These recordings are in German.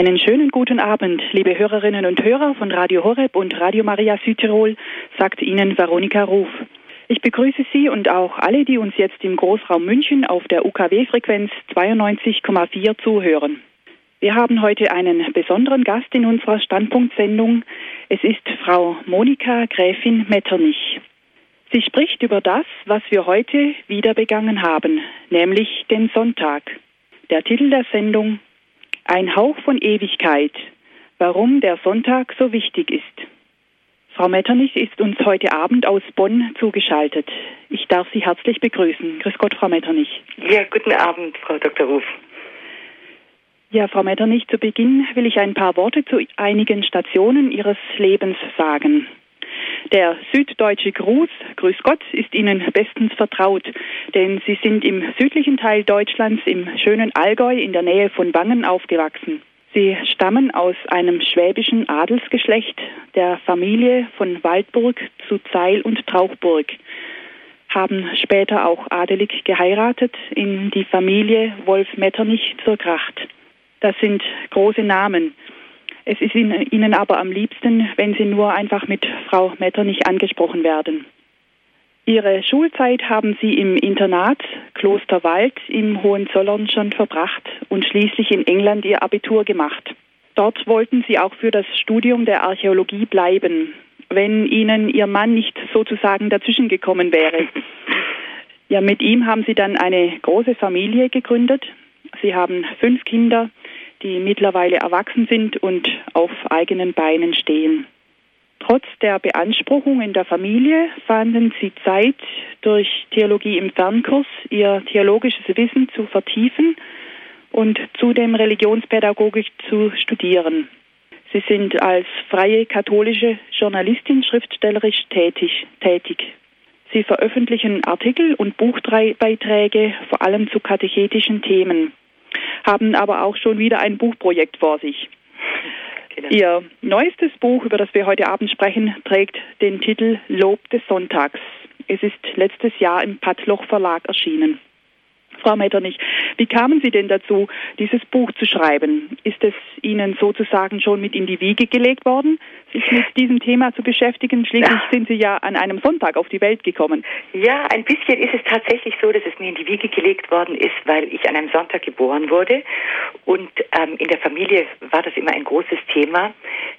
Einen schönen guten Abend, liebe Hörerinnen und Hörer von Radio Horeb und Radio Maria Südtirol, sagt Ihnen Veronika Ruf. Ich begrüße Sie und auch alle, die uns jetzt im Großraum München auf der UKW-Frequenz 92,4 zuhören. Wir haben heute einen besonderen Gast in unserer Standpunktsendung. Es ist Frau Monika Gräfin Metternich. Sie spricht über das, was wir heute wieder begangen haben, nämlich den Sonntag. Der Titel der Sendung ein Hauch von Ewigkeit, warum der Sonntag so wichtig ist. Frau Metternich ist uns heute Abend aus Bonn zugeschaltet. Ich darf Sie herzlich begrüßen. Grüß Gott, Frau Metternich. Ja, guten Abend, Frau Dr. Ruf. Ja, Frau Metternich, zu Beginn will ich ein paar Worte zu einigen Stationen Ihres Lebens sagen. Der süddeutsche Gruß, Grüß Gott, ist Ihnen bestens vertraut, denn Sie sind im südlichen Teil Deutschlands im schönen Allgäu in der Nähe von Wangen aufgewachsen. Sie stammen aus einem schwäbischen Adelsgeschlecht der Familie von Waldburg zu Zeil und Trauchburg, haben später auch adelig geheiratet in die Familie Wolf Metternich zur Kracht. Das sind große Namen. Es ist Ihnen aber am liebsten, wenn Sie nur einfach mit Frau Metternich angesprochen werden. Ihre Schulzeit haben Sie im Internat Klosterwald im Hohenzollern schon verbracht und schließlich in England Ihr Abitur gemacht. Dort wollten Sie auch für das Studium der Archäologie bleiben, wenn Ihnen Ihr Mann nicht sozusagen dazwischen gekommen wäre. Ja, mit ihm haben Sie dann eine große Familie gegründet. Sie haben fünf Kinder, die mittlerweile erwachsen sind und auf eigenen Beinen stehen. Trotz der Beanspruchung in der Familie fanden sie Zeit, durch Theologie im Fernkurs ihr theologisches Wissen zu vertiefen und zudem Religionspädagogik zu studieren. Sie sind als freie katholische Journalistin schriftstellerisch tätig. tätig. Sie veröffentlichen Artikel und Buchbeiträge vor allem zu katechetischen Themen haben aber auch schon wieder ein Buchprojekt vor sich. Genau. Ihr neuestes Buch, über das wir heute Abend sprechen, trägt den Titel Lob des Sonntags. Es ist letztes Jahr im Pattloch Verlag erschienen. Frau Metternich, wie kamen Sie denn dazu, dieses Buch zu schreiben? Ist es Ihnen sozusagen schon mit in die Wiege gelegt worden, sich mit diesem Thema zu beschäftigen? Schließlich ja. sind Sie ja an einem Sonntag auf die Welt gekommen. Ja, ein bisschen ist es tatsächlich so, dass es mir in die Wiege gelegt worden ist, weil ich an einem Sonntag geboren wurde. Und ähm, in der Familie war das immer ein großes Thema,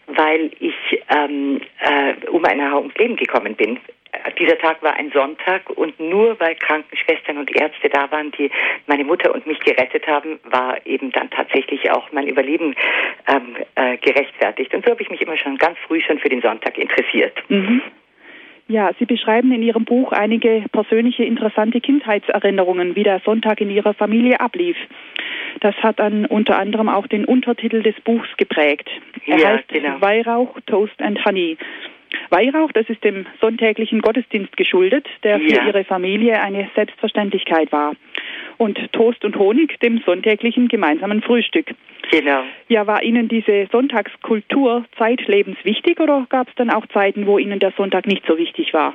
weil ich ähm, äh, um ein Haar ums Leben gekommen bin dieser Tag war ein Sonntag und nur weil Krankenschwestern und Ärzte da waren, die meine Mutter und mich gerettet haben, war eben dann tatsächlich auch mein Überleben ähm, äh, gerechtfertigt. Und so habe ich mich immer schon ganz früh schon für den Sonntag interessiert. Mhm. Ja, Sie beschreiben in Ihrem Buch einige persönliche interessante Kindheitserinnerungen, wie der Sonntag in Ihrer Familie ablief. Das hat dann unter anderem auch den Untertitel des Buchs geprägt. Er ja, heißt genau. Weihrauch, Toast and Honey. Weihrauch, das ist dem sonntäglichen Gottesdienst geschuldet, der für ja. ihre Familie eine Selbstverständlichkeit war. Und Toast und Honig dem sonntäglichen gemeinsamen Frühstück. Genau. Ja, war Ihnen diese Sonntagskultur zeitlebens wichtig oder gab es dann auch Zeiten, wo Ihnen der Sonntag nicht so wichtig war?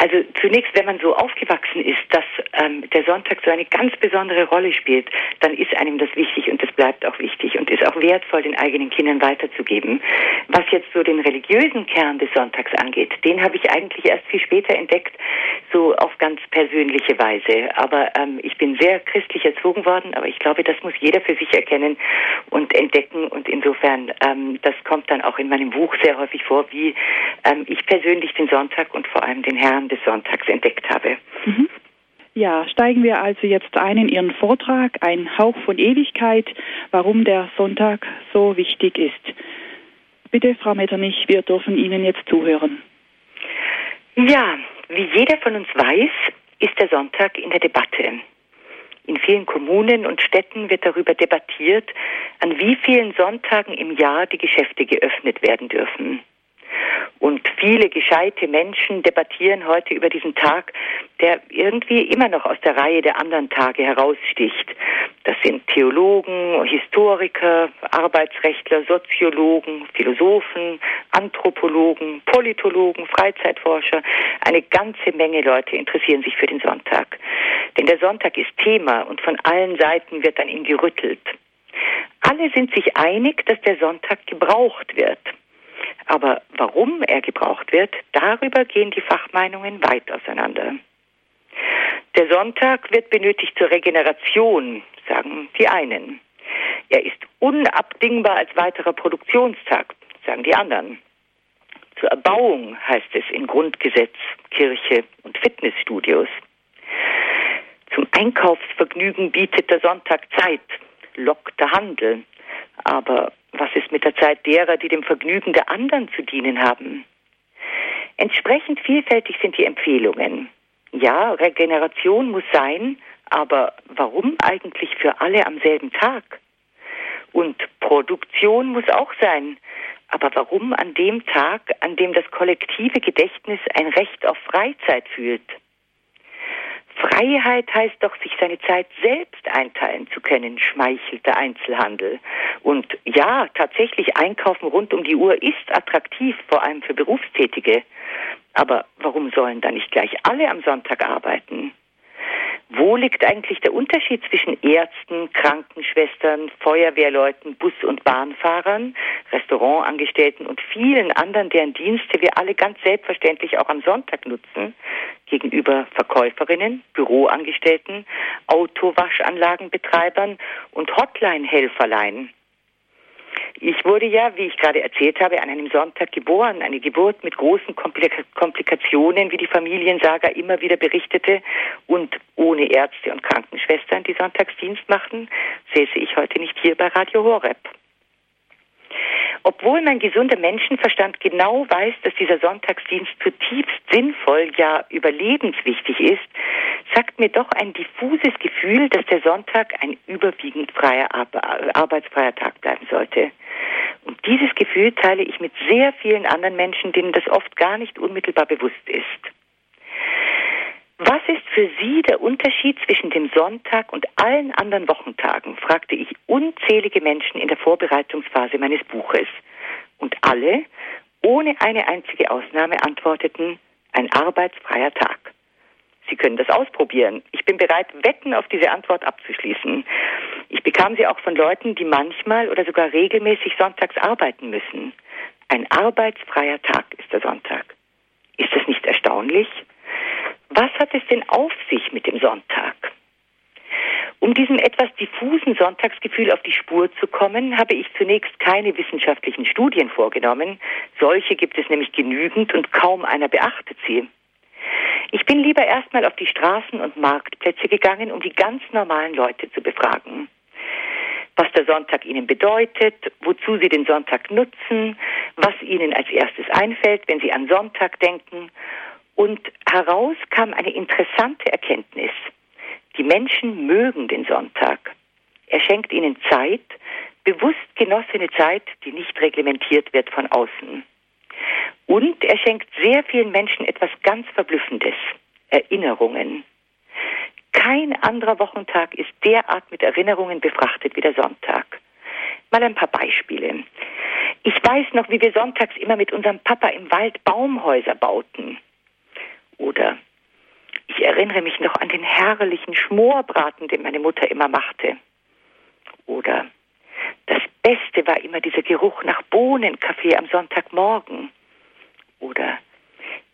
Also zunächst, wenn man so aufgewachsen ist, dass ähm, der Sonntag so eine ganz besondere Rolle spielt, dann ist einem das wichtig und das bleibt auch wichtig und ist auch wertvoll, den eigenen Kindern weiterzugeben. Was jetzt so den religiösen Kern des Sonntags angeht, den habe ich eigentlich erst viel später entdeckt, so auf ganz persönliche Weise. Aber ähm, ich bin sehr christlich erzogen worden, aber ich glaube, das muss jeder für sich erkennen und entdecken und insofern, ähm, das kommt dann auch in meinem Buch sehr häufig vor, wie ähm, ich persönlich den Sonntag und vor allem den Herrn des Sonntags entdeckt habe. Mhm. Ja, steigen wir also jetzt ein in Ihren Vortrag, ein Hauch von Ewigkeit, warum der Sonntag so wichtig ist. Bitte, Frau Metternich, wir dürfen Ihnen jetzt zuhören. Ja, wie jeder von uns weiß, ist der Sonntag in der Debatte. In vielen Kommunen und Städten wird darüber debattiert, an wie vielen Sonntagen im Jahr die Geschäfte geöffnet werden dürfen. Und viele gescheite Menschen debattieren heute über diesen Tag, der irgendwie immer noch aus der Reihe der anderen Tage heraussticht. Das sind Theologen, Historiker, Arbeitsrechtler, Soziologen, Philosophen, Anthropologen, Politologen, Freizeitforscher. Eine ganze Menge Leute interessieren sich für den Sonntag. Denn der Sonntag ist Thema und von allen Seiten wird an ihm gerüttelt. Alle sind sich einig, dass der Sonntag gebraucht wird. Aber warum er gebraucht wird, darüber gehen die Fachmeinungen weit auseinander. Der Sonntag wird benötigt zur Regeneration, sagen die einen. Er ist unabdingbar als weiterer Produktionstag, sagen die anderen. Zur Erbauung heißt es in Grundgesetz, Kirche und Fitnessstudios. Zum Einkaufsvergnügen bietet der Sonntag Zeit, lockt der Handel. Aber was ist mit der Zeit derer, die dem Vergnügen der anderen zu dienen haben? Entsprechend vielfältig sind die Empfehlungen. Ja, Regeneration muss sein, aber warum eigentlich für alle am selben Tag? Und Produktion muss auch sein, aber warum an dem Tag, an dem das kollektive Gedächtnis ein Recht auf Freizeit fühlt? Freiheit heißt doch, sich seine Zeit selbst einteilen zu können, schmeichelt der Einzelhandel. Und ja, tatsächlich einkaufen rund um die Uhr ist attraktiv, vor allem für Berufstätige. Aber warum sollen da nicht gleich alle am Sonntag arbeiten? Wo liegt eigentlich der Unterschied zwischen Ärzten, Krankenschwestern, Feuerwehrleuten, Bus- und Bahnfahrern, Restaurantangestellten und vielen anderen, deren Dienste wir alle ganz selbstverständlich auch am Sonntag nutzen, gegenüber Verkäuferinnen, Büroangestellten, Autowaschanlagenbetreibern und Hotline-Helferlein? Ich wurde ja, wie ich gerade erzählt habe, an einem Sonntag geboren. Eine Geburt mit großen Komplikationen, wie die Familiensaga immer wieder berichtete. Und ohne Ärzte und Krankenschwestern, die Sonntagsdienst machten, säße ich heute nicht hier bei Radio Horeb. Obwohl mein gesunder Menschenverstand genau weiß, dass dieser Sonntagsdienst zutiefst sinnvoll, ja überlebenswichtig ist, sagt mir doch ein diffuses Gefühl, dass der Sonntag ein überwiegend freier arbeitsfreier Tag bleiben sollte. Und dieses Gefühl teile ich mit sehr vielen anderen Menschen, denen das oft gar nicht unmittelbar bewusst ist. Was ist für Sie der Unterschied zwischen dem Sonntag und allen anderen Wochentagen? fragte ich unzählige Menschen in der Vorbereitungsphase meines Buches. Und alle, ohne eine einzige Ausnahme, antworteten, ein arbeitsfreier Tag. Sie können das ausprobieren. Ich bin bereit, Wetten auf diese Antwort abzuschließen. Ich bekam sie auch von Leuten, die manchmal oder sogar regelmäßig sonntags arbeiten müssen. Ein arbeitsfreier Tag ist der Sonntag. Ist das nicht erstaunlich? Was hat es denn auf sich mit dem Sonntag? Um diesem etwas diffusen Sonntagsgefühl auf die Spur zu kommen, habe ich zunächst keine wissenschaftlichen Studien vorgenommen. Solche gibt es nämlich genügend und kaum einer beachtet sie. Ich bin lieber erstmal auf die Straßen und Marktplätze gegangen, um die ganz normalen Leute zu befragen. Was der Sonntag ihnen bedeutet, wozu sie den Sonntag nutzen, was ihnen als erstes einfällt, wenn sie an Sonntag denken und heraus kam eine interessante Erkenntnis. Die Menschen mögen den Sonntag. Er schenkt ihnen Zeit, bewusst genossene Zeit, die nicht reglementiert wird von außen. Und er schenkt sehr vielen Menschen etwas ganz Verblüffendes, Erinnerungen. Kein anderer Wochentag ist derart mit Erinnerungen befrachtet wie der Sonntag. Mal ein paar Beispiele. Ich weiß noch, wie wir sonntags immer mit unserem Papa im Wald Baumhäuser bauten. Oder ich erinnere mich noch an den herrlichen Schmorbraten, den meine Mutter immer machte. Oder das Beste war immer dieser Geruch nach Bohnenkaffee am Sonntagmorgen. Oder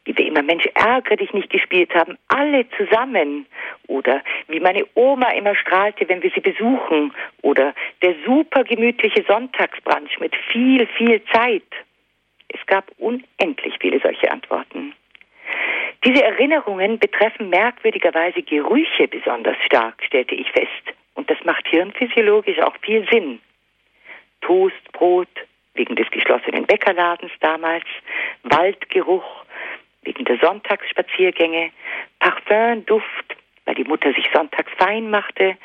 wie wir immer Mensch ärgere dich nicht gespielt haben, alle zusammen. Oder wie meine Oma immer strahlte, wenn wir sie besuchen. Oder der super gemütliche Sonntagsbrunch mit viel, viel Zeit. Es gab unendlich viele solche Antworten. Diese Erinnerungen betreffen merkwürdigerweise Gerüche besonders stark, stellte ich fest. Und das macht hirnphysiologisch auch viel Sinn. Toastbrot, wegen des geschlossenen Bäckerladens damals, Waldgeruch, wegen der Sonntagsspaziergänge, Parfümduft, weil die Mutter sich sonntags fein machte,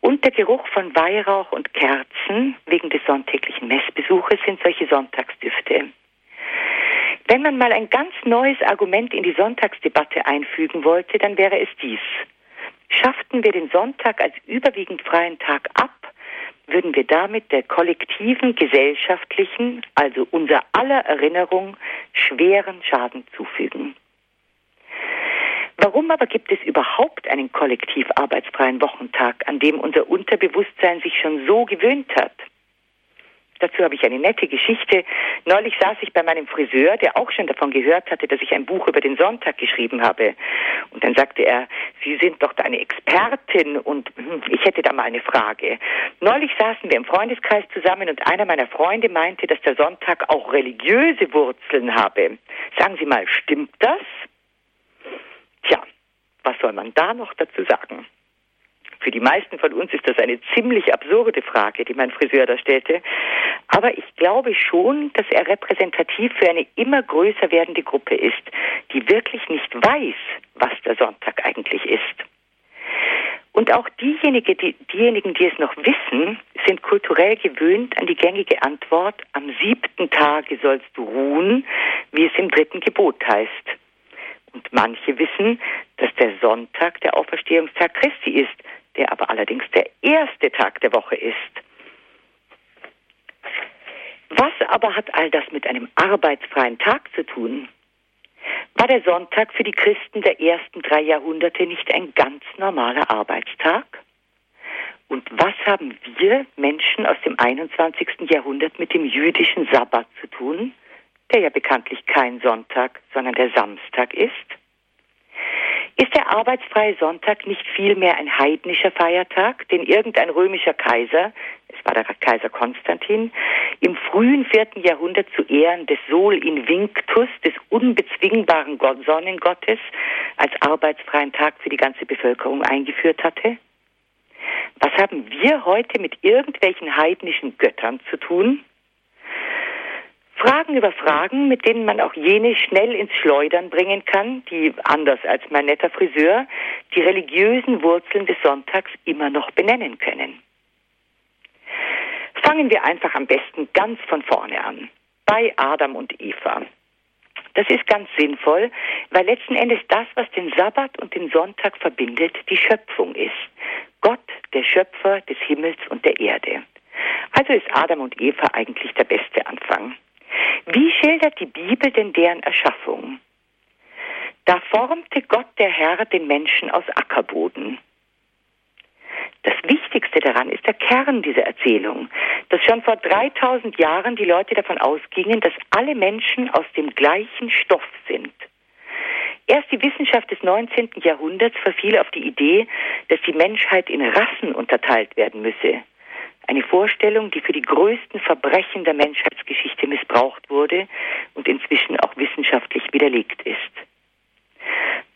und der Geruch von Weihrauch und Kerzen wegen des sonntäglichen Messbesuches sind solche Sonntagsdüfte. Wenn man mal ein ganz neues Argument in die Sonntagsdebatte einfügen wollte, dann wäre es dies. Schafften wir den Sonntag als überwiegend freien Tag ab, würden wir damit der kollektiven gesellschaftlichen, also unser aller Erinnerung, schweren Schaden zufügen. Warum aber gibt es überhaupt einen kollektiv arbeitsfreien Wochentag, an dem unser Unterbewusstsein sich schon so gewöhnt hat? Dazu habe ich eine nette Geschichte. Neulich saß ich bei meinem Friseur, der auch schon davon gehört hatte, dass ich ein Buch über den Sonntag geschrieben habe. Und dann sagte er, Sie sind doch eine Expertin und hm, ich hätte da mal eine Frage. Neulich saßen wir im Freundeskreis zusammen und einer meiner Freunde meinte, dass der Sonntag auch religiöse Wurzeln habe. Sagen Sie mal, stimmt das? Tja, was soll man da noch dazu sagen? Für die meisten von uns ist das eine ziemlich absurde Frage, die mein Friseur da stellte. Aber ich glaube schon, dass er repräsentativ für eine immer größer werdende Gruppe ist, die wirklich nicht weiß, was der Sonntag eigentlich ist. Und auch diejenigen die, diejenigen, die es noch wissen, sind kulturell gewöhnt an die gängige Antwort, am siebten Tage sollst du ruhen, wie es im dritten Gebot heißt. Und manche wissen, dass der Sonntag der Auferstehungstag Christi ist, der aber allerdings der erste Tag der Woche ist. Was aber hat all das mit einem arbeitsfreien Tag zu tun? War der Sonntag für die Christen der ersten drei Jahrhunderte nicht ein ganz normaler Arbeitstag? Und was haben wir Menschen aus dem 21. Jahrhundert mit dem jüdischen Sabbat zu tun, der ja bekanntlich kein Sonntag, sondern der Samstag ist? Ist der arbeitsfreie Sonntag nicht vielmehr ein heidnischer Feiertag, den irgendein römischer Kaiser, es war der Kaiser Konstantin, im frühen vierten Jahrhundert zu Ehren des Sol Invinctus, des unbezwingbaren Sonnengottes, als arbeitsfreien Tag für die ganze Bevölkerung eingeführt hatte? Was haben wir heute mit irgendwelchen heidnischen Göttern zu tun? Fragen über Fragen, mit denen man auch jene schnell ins Schleudern bringen kann, die, anders als mein netter Friseur, die religiösen Wurzeln des Sonntags immer noch benennen können. Fangen wir einfach am besten ganz von vorne an, bei Adam und Eva. Das ist ganz sinnvoll, weil letzten Endes das, was den Sabbat und den Sonntag verbindet, die Schöpfung ist. Gott, der Schöpfer des Himmels und der Erde. Also ist Adam und Eva eigentlich der beste Anfang. Wie schildert die Bibel denn deren Erschaffung? Da formte Gott der Herr den Menschen aus Ackerboden. Das Wichtigste daran ist der Kern dieser Erzählung, dass schon vor 3000 Jahren die Leute davon ausgingen, dass alle Menschen aus dem gleichen Stoff sind. Erst die Wissenschaft des 19. Jahrhunderts verfiel auf die Idee, dass die Menschheit in Rassen unterteilt werden müsse. Eine Vorstellung, die für die größten Verbrechen der Menschheitsgeschichte missbraucht wurde und inzwischen auch wissenschaftlich widerlegt ist.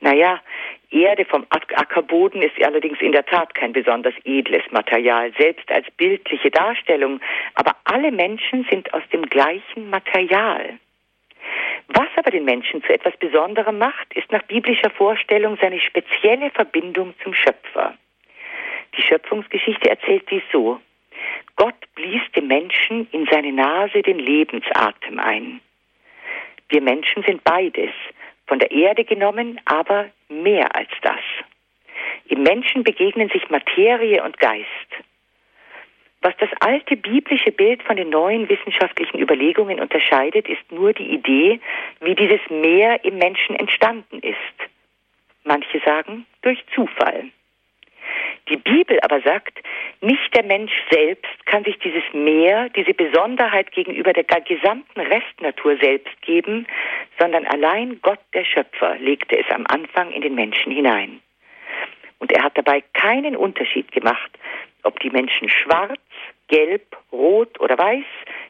Naja, Erde vom Ackerboden ist allerdings in der Tat kein besonders edles Material, selbst als bildliche Darstellung, aber alle Menschen sind aus dem gleichen Material. Was aber den Menschen zu etwas Besonderem macht, ist nach biblischer Vorstellung seine spezielle Verbindung zum Schöpfer. Die Schöpfungsgeschichte erzählt dies so. Gott blies dem Menschen in seine Nase den Lebensatem ein. Wir Menschen sind beides, von der Erde genommen, aber mehr als das. Im Menschen begegnen sich Materie und Geist. Was das alte biblische Bild von den neuen wissenschaftlichen Überlegungen unterscheidet, ist nur die Idee, wie dieses Meer im Menschen entstanden ist. Manche sagen durch Zufall. Die Bibel aber sagt, nicht der Mensch selbst kann sich dieses Mehr, diese Besonderheit gegenüber der gesamten Restnatur selbst geben, sondern allein Gott der Schöpfer legte es am Anfang in den Menschen hinein. Und er hat dabei keinen Unterschied gemacht, ob die Menschen schwarz, gelb, rot oder weiß,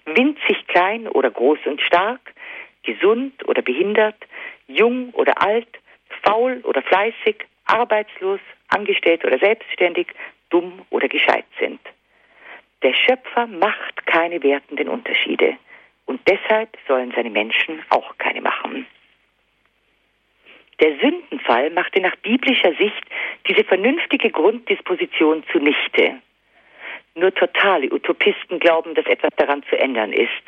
winzig klein oder groß und stark, gesund oder behindert, jung oder alt, faul oder fleißig, arbeitslos, angestellt oder selbstständig, dumm oder gescheit sind. Der Schöpfer macht keine wertenden Unterschiede und deshalb sollen seine Menschen auch keine machen. Der Sündenfall machte nach biblischer Sicht diese vernünftige Grunddisposition zunichte. Nur totale Utopisten glauben, dass etwas daran zu ändern ist.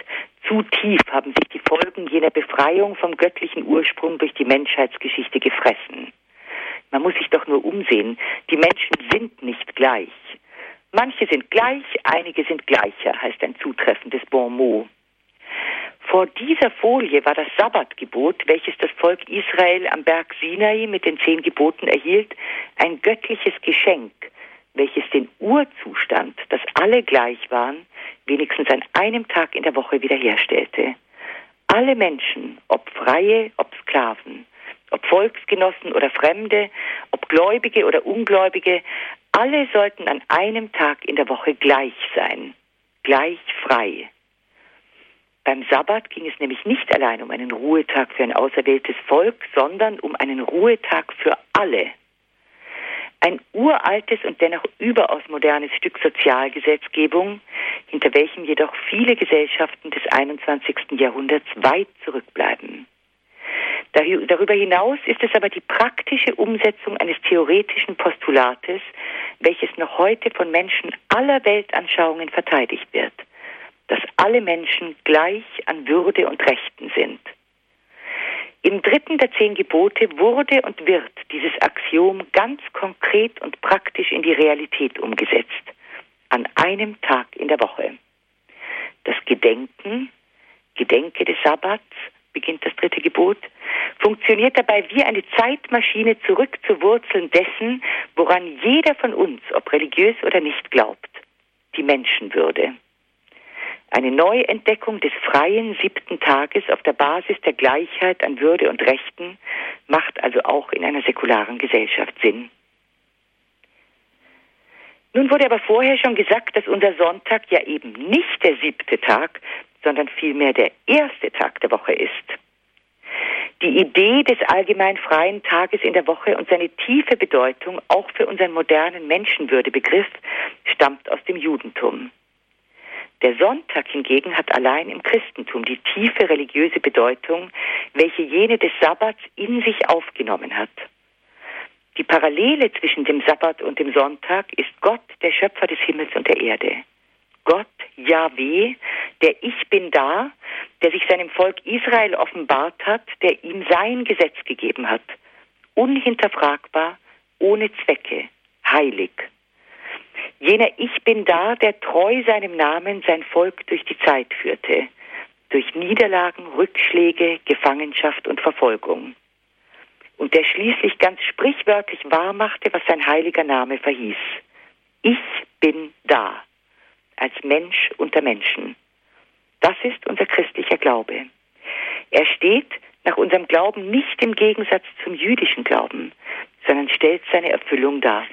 Zu tief haben sich die Folgen jener Befreiung vom göttlichen Ursprung durch die Menschheitsgeschichte gefressen. Man muss sich doch nur umsehen. Die Menschen sind nicht gleich. Manche sind gleich, einige sind gleicher, heißt ein zutreffendes Bon mot. Vor dieser Folie war das Sabbatgebot, welches das Volk Israel am Berg Sinai mit den zehn Geboten erhielt, ein göttliches Geschenk, welches den Urzustand, dass alle gleich waren, wenigstens an einem Tag in der Woche wiederherstellte. Alle Menschen, ob Freie, ob Sklaven, ob Volksgenossen oder Fremde, ob Gläubige oder Ungläubige, alle sollten an einem Tag in der Woche gleich sein, gleich frei. Beim Sabbat ging es nämlich nicht allein um einen Ruhetag für ein auserwähltes Volk, sondern um einen Ruhetag für alle. Ein uraltes und dennoch überaus modernes Stück Sozialgesetzgebung, hinter welchem jedoch viele Gesellschaften des 21. Jahrhunderts weit zurückbleiben. Darüber hinaus ist es aber die praktische Umsetzung eines theoretischen Postulates, welches noch heute von Menschen aller Weltanschauungen verteidigt wird, dass alle Menschen gleich an Würde und Rechten sind. Im dritten der zehn Gebote wurde und wird dieses Axiom ganz konkret und praktisch in die Realität umgesetzt, an einem Tag in der Woche. Das Gedenken, Gedenke des Sabbats, beginnt das dritte Gebot, funktioniert dabei wie eine Zeitmaschine zurück zu Wurzeln dessen, woran jeder von uns, ob religiös oder nicht, glaubt, die Menschenwürde. Eine Neuentdeckung des freien siebten Tages auf der Basis der Gleichheit an Würde und Rechten macht also auch in einer säkularen Gesellschaft Sinn. Nun wurde aber vorher schon gesagt, dass unser Sonntag ja eben nicht der siebte Tag, sondern vielmehr der erste Tag der Woche ist. Die Idee des allgemein freien Tages in der Woche und seine tiefe Bedeutung auch für unseren modernen Menschenwürdebegriff stammt aus dem Judentum. Der Sonntag hingegen hat allein im Christentum die tiefe religiöse Bedeutung, welche jene des Sabbats in sich aufgenommen hat. Die Parallele zwischen dem Sabbat und dem Sonntag ist Gott, der Schöpfer des Himmels und der Erde. Gott, Yahweh, der Ich bin da, der sich seinem Volk Israel offenbart hat, der ihm sein Gesetz gegeben hat. Unhinterfragbar, ohne Zwecke, heilig. Jener Ich bin da, der treu seinem Namen sein Volk durch die Zeit führte, durch Niederlagen, Rückschläge, Gefangenschaft und Verfolgung. Und der schließlich ganz sprichwörtlich wahrmachte, was sein heiliger Name verhieß. Ich bin da als Mensch unter Menschen. Das ist unser christlicher Glaube. Er steht nach unserem Glauben nicht im Gegensatz zum jüdischen Glauben, sondern stellt seine Erfüllung dar.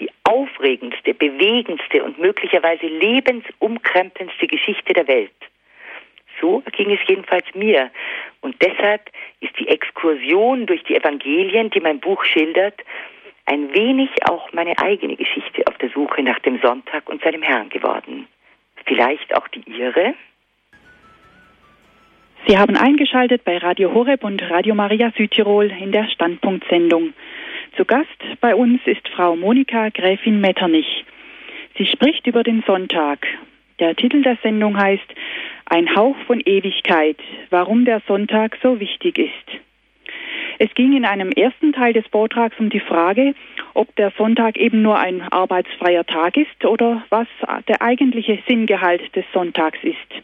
Die aufregendste, bewegendste und möglicherweise lebensumkrempelndste Geschichte der Welt. So ging es jedenfalls mir. Und deshalb ist die Exkursion durch die Evangelien, die mein Buch schildert, ein wenig auch meine eigene Geschichte auf der Suche nach dem Sonntag und seinem Herrn geworden. Vielleicht auch die Ihre? Sie haben eingeschaltet bei Radio Horeb und Radio Maria Südtirol in der Standpunktsendung. Zu Gast bei uns ist Frau Monika Gräfin Metternich. Sie spricht über den Sonntag. Der Titel der Sendung heißt Ein Hauch von Ewigkeit, warum der Sonntag so wichtig ist. Es ging in einem ersten Teil des Vortrags um die Frage, ob der Sonntag eben nur ein arbeitsfreier Tag ist oder was der eigentliche Sinngehalt des Sonntags ist.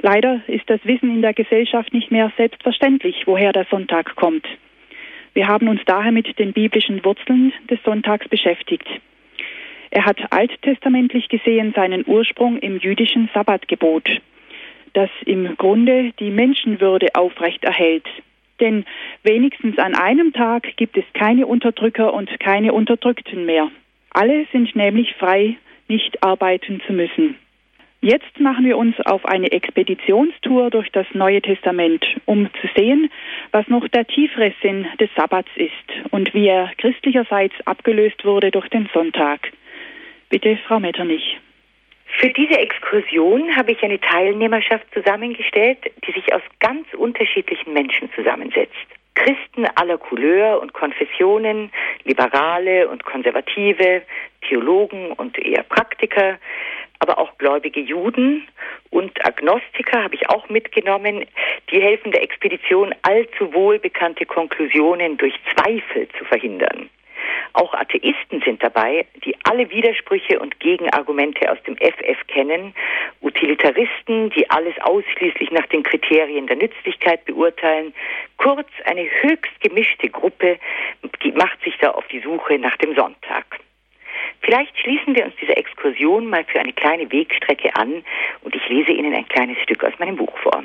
Leider ist das Wissen in der Gesellschaft nicht mehr selbstverständlich, woher der Sonntag kommt. Wir haben uns daher mit den biblischen Wurzeln des Sonntags beschäftigt. Er hat alttestamentlich gesehen seinen Ursprung im jüdischen Sabbatgebot, das im Grunde die Menschenwürde aufrechterhält. Denn wenigstens an einem Tag gibt es keine Unterdrücker und keine Unterdrückten mehr. Alle sind nämlich frei, nicht arbeiten zu müssen. Jetzt machen wir uns auf eine Expeditionstour durch das Neue Testament, um zu sehen, was noch der tiefere Sinn des Sabbats ist und wie er christlicherseits abgelöst wurde durch den Sonntag. Bitte, Frau Metternich. Für diese Exkursion habe ich eine Teilnehmerschaft zusammengestellt, die sich aus ganz unterschiedlichen Menschen zusammensetzt. Christen aller Couleur und Konfessionen, Liberale und Konservative, Theologen und eher Praktiker, aber auch gläubige Juden und Agnostiker habe ich auch mitgenommen. Die helfen der Expedition allzu wohl bekannte Konklusionen durch Zweifel zu verhindern. Auch Atheisten sind dabei, die alle Widersprüche und Gegenargumente aus dem FF kennen Utilitaristen, die alles ausschließlich nach den Kriterien der Nützlichkeit beurteilen. Kurz eine höchst gemischte Gruppe macht sich da auf die Suche nach dem Sonntag. Vielleicht schließen wir uns dieser Exkursion mal für eine kleine Wegstrecke an und ich lese Ihnen ein kleines Stück aus meinem Buch vor.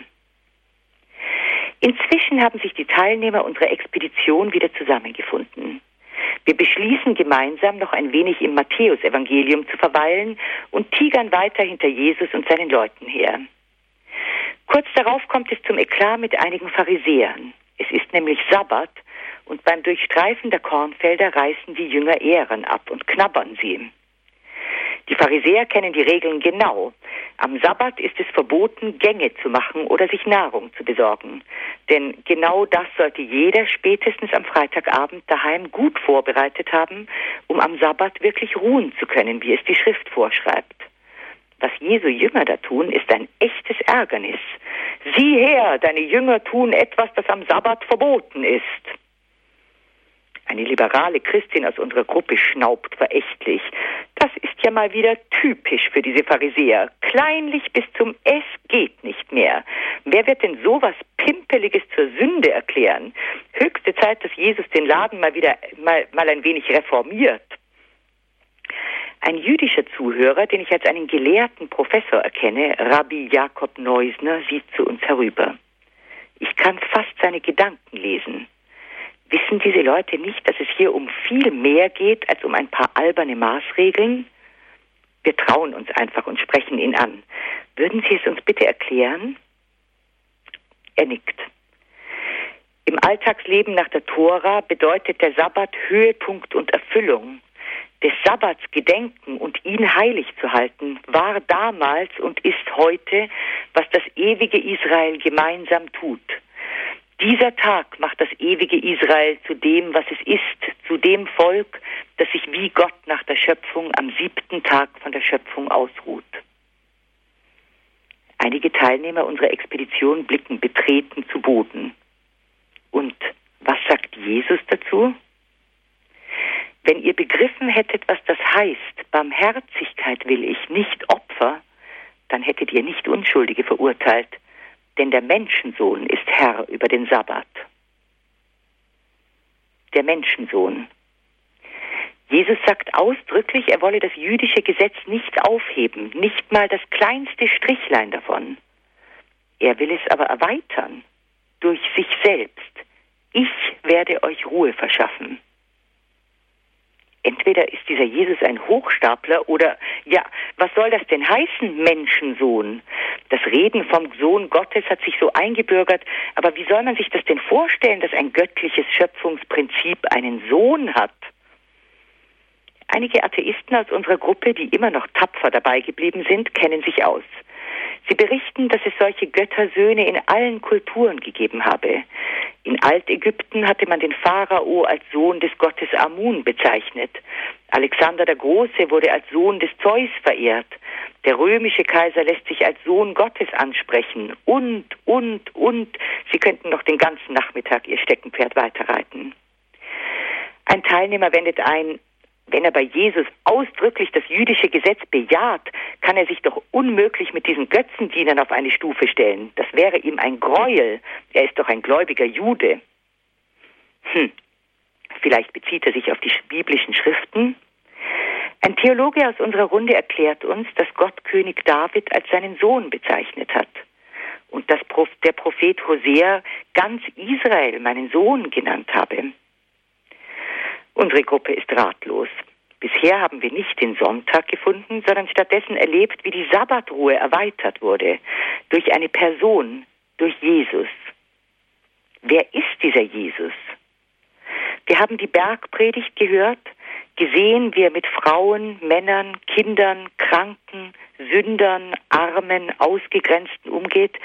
Inzwischen haben sich die Teilnehmer unserer Expedition wieder zusammengefunden. Wir beschließen gemeinsam noch ein wenig im Matthäusevangelium zu verweilen und tigern weiter hinter Jesus und seinen Leuten her. Kurz darauf kommt es zum Eklat mit einigen Pharisäern. Es ist nämlich Sabbat und beim Durchstreifen der Kornfelder reißen die Jünger Ähren ab und knabbern sie. Die Pharisäer kennen die Regeln genau. Am Sabbat ist es verboten, Gänge zu machen oder sich Nahrung zu besorgen. Denn genau das sollte jeder spätestens am Freitagabend daheim gut vorbereitet haben, um am Sabbat wirklich ruhen zu können, wie es die Schrift vorschreibt. Was Jesu Jünger da tun, ist ein echtes Ärgernis. Sieh her, deine Jünger tun etwas, das am Sabbat verboten ist. Eine liberale Christin aus unserer Gruppe schnaubt verächtlich. Das ist ja mal wieder typisch für diese Pharisäer. Kleinlich bis zum Es geht nicht mehr. Wer wird denn sowas Pimpeliges zur Sünde erklären? Höchste Zeit, dass Jesus den Laden mal wieder mal, mal ein wenig reformiert. Ein jüdischer Zuhörer, den ich als einen gelehrten Professor erkenne, Rabbi Jakob Neusner, sieht zu uns herüber. Ich kann fast seine Gedanken lesen. Wissen diese Leute nicht, dass es hier um viel mehr geht als um ein paar alberne Maßregeln? Wir trauen uns einfach und sprechen ihn an. Würden Sie es uns bitte erklären? Er nickt. Im Alltagsleben nach der Tora bedeutet der Sabbat Höhepunkt und Erfüllung. Des Sabbats gedenken und ihn heilig zu halten, war damals und ist heute, was das ewige Israel gemeinsam tut. Dieser Tag macht das ewige Israel zu dem, was es ist, zu dem Volk, das sich wie Gott nach der Schöpfung am siebten Tag von der Schöpfung ausruht. Einige Teilnehmer unserer Expedition blicken betreten zu Boden. Und was sagt Jesus dazu? Wenn ihr begriffen hättet, was das heißt, Barmherzigkeit will ich, nicht Opfer, dann hättet ihr nicht Unschuldige verurteilt, denn der Menschensohn ist Herr über den Sabbat. Der Menschensohn. Jesus sagt ausdrücklich, er wolle das jüdische Gesetz nicht aufheben, nicht mal das kleinste Strichlein davon. Er will es aber erweitern durch sich selbst. Ich werde euch Ruhe verschaffen entweder ist dieser Jesus ein Hochstapler oder ja, was soll das denn heißen, Menschensohn? Das Reden vom Sohn Gottes hat sich so eingebürgert, aber wie soll man sich das denn vorstellen, dass ein göttliches Schöpfungsprinzip einen Sohn hat? Einige Atheisten aus unserer Gruppe, die immer noch tapfer dabei geblieben sind, kennen sich aus. Sie berichten, dass es solche Göttersöhne in allen Kulturen gegeben habe. In Altägypten hatte man den Pharao als Sohn des Gottes Amun bezeichnet. Alexander der Große wurde als Sohn des Zeus verehrt. Der römische Kaiser lässt sich als Sohn Gottes ansprechen. Und, und, und. Sie könnten noch den ganzen Nachmittag ihr Steckenpferd weiterreiten. Ein Teilnehmer wendet ein, wenn er bei Jesus ausdrücklich das jüdische Gesetz bejaht, kann er sich doch unmöglich mit diesen Götzendienern auf eine Stufe stellen. Das wäre ihm ein Gräuel. Er ist doch ein gläubiger Jude. Hm. Vielleicht bezieht er sich auf die biblischen Schriften. Ein Theologe aus unserer Runde erklärt uns, dass Gott König David als seinen Sohn bezeichnet hat und dass der Prophet Hosea ganz Israel meinen Sohn genannt habe. Unsere Gruppe ist ratlos. Bisher haben wir nicht den Sonntag gefunden, sondern stattdessen erlebt, wie die Sabbatruhe erweitert wurde durch eine Person, durch Jesus. Wer ist dieser Jesus? Wir haben die Bergpredigt gehört, gesehen, wie er mit Frauen, Männern, Kindern, Kranken, Sündern, Armen, Ausgegrenzten umgeht.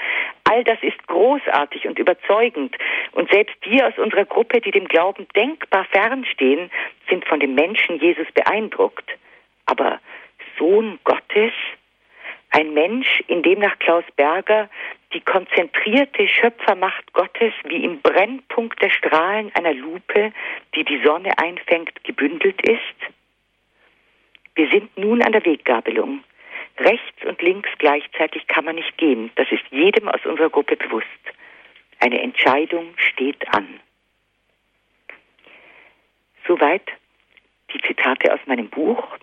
All das ist großartig und überzeugend. Und selbst die aus unserer Gruppe, die dem Glauben denkbar fernstehen, sind von dem Menschen Jesus beeindruckt. Aber Sohn Gottes, ein Mensch, in dem nach Klaus Berger die konzentrierte Schöpfermacht Gottes wie im Brennpunkt der Strahlen einer Lupe, die die Sonne einfängt, gebündelt ist? Wir sind nun an der Weggabelung. Rechts und links gleichzeitig kann man nicht gehen. Das ist jedem aus unserer Gruppe bewusst. Eine Entscheidung steht an. Soweit die Zitate aus meinem Buch.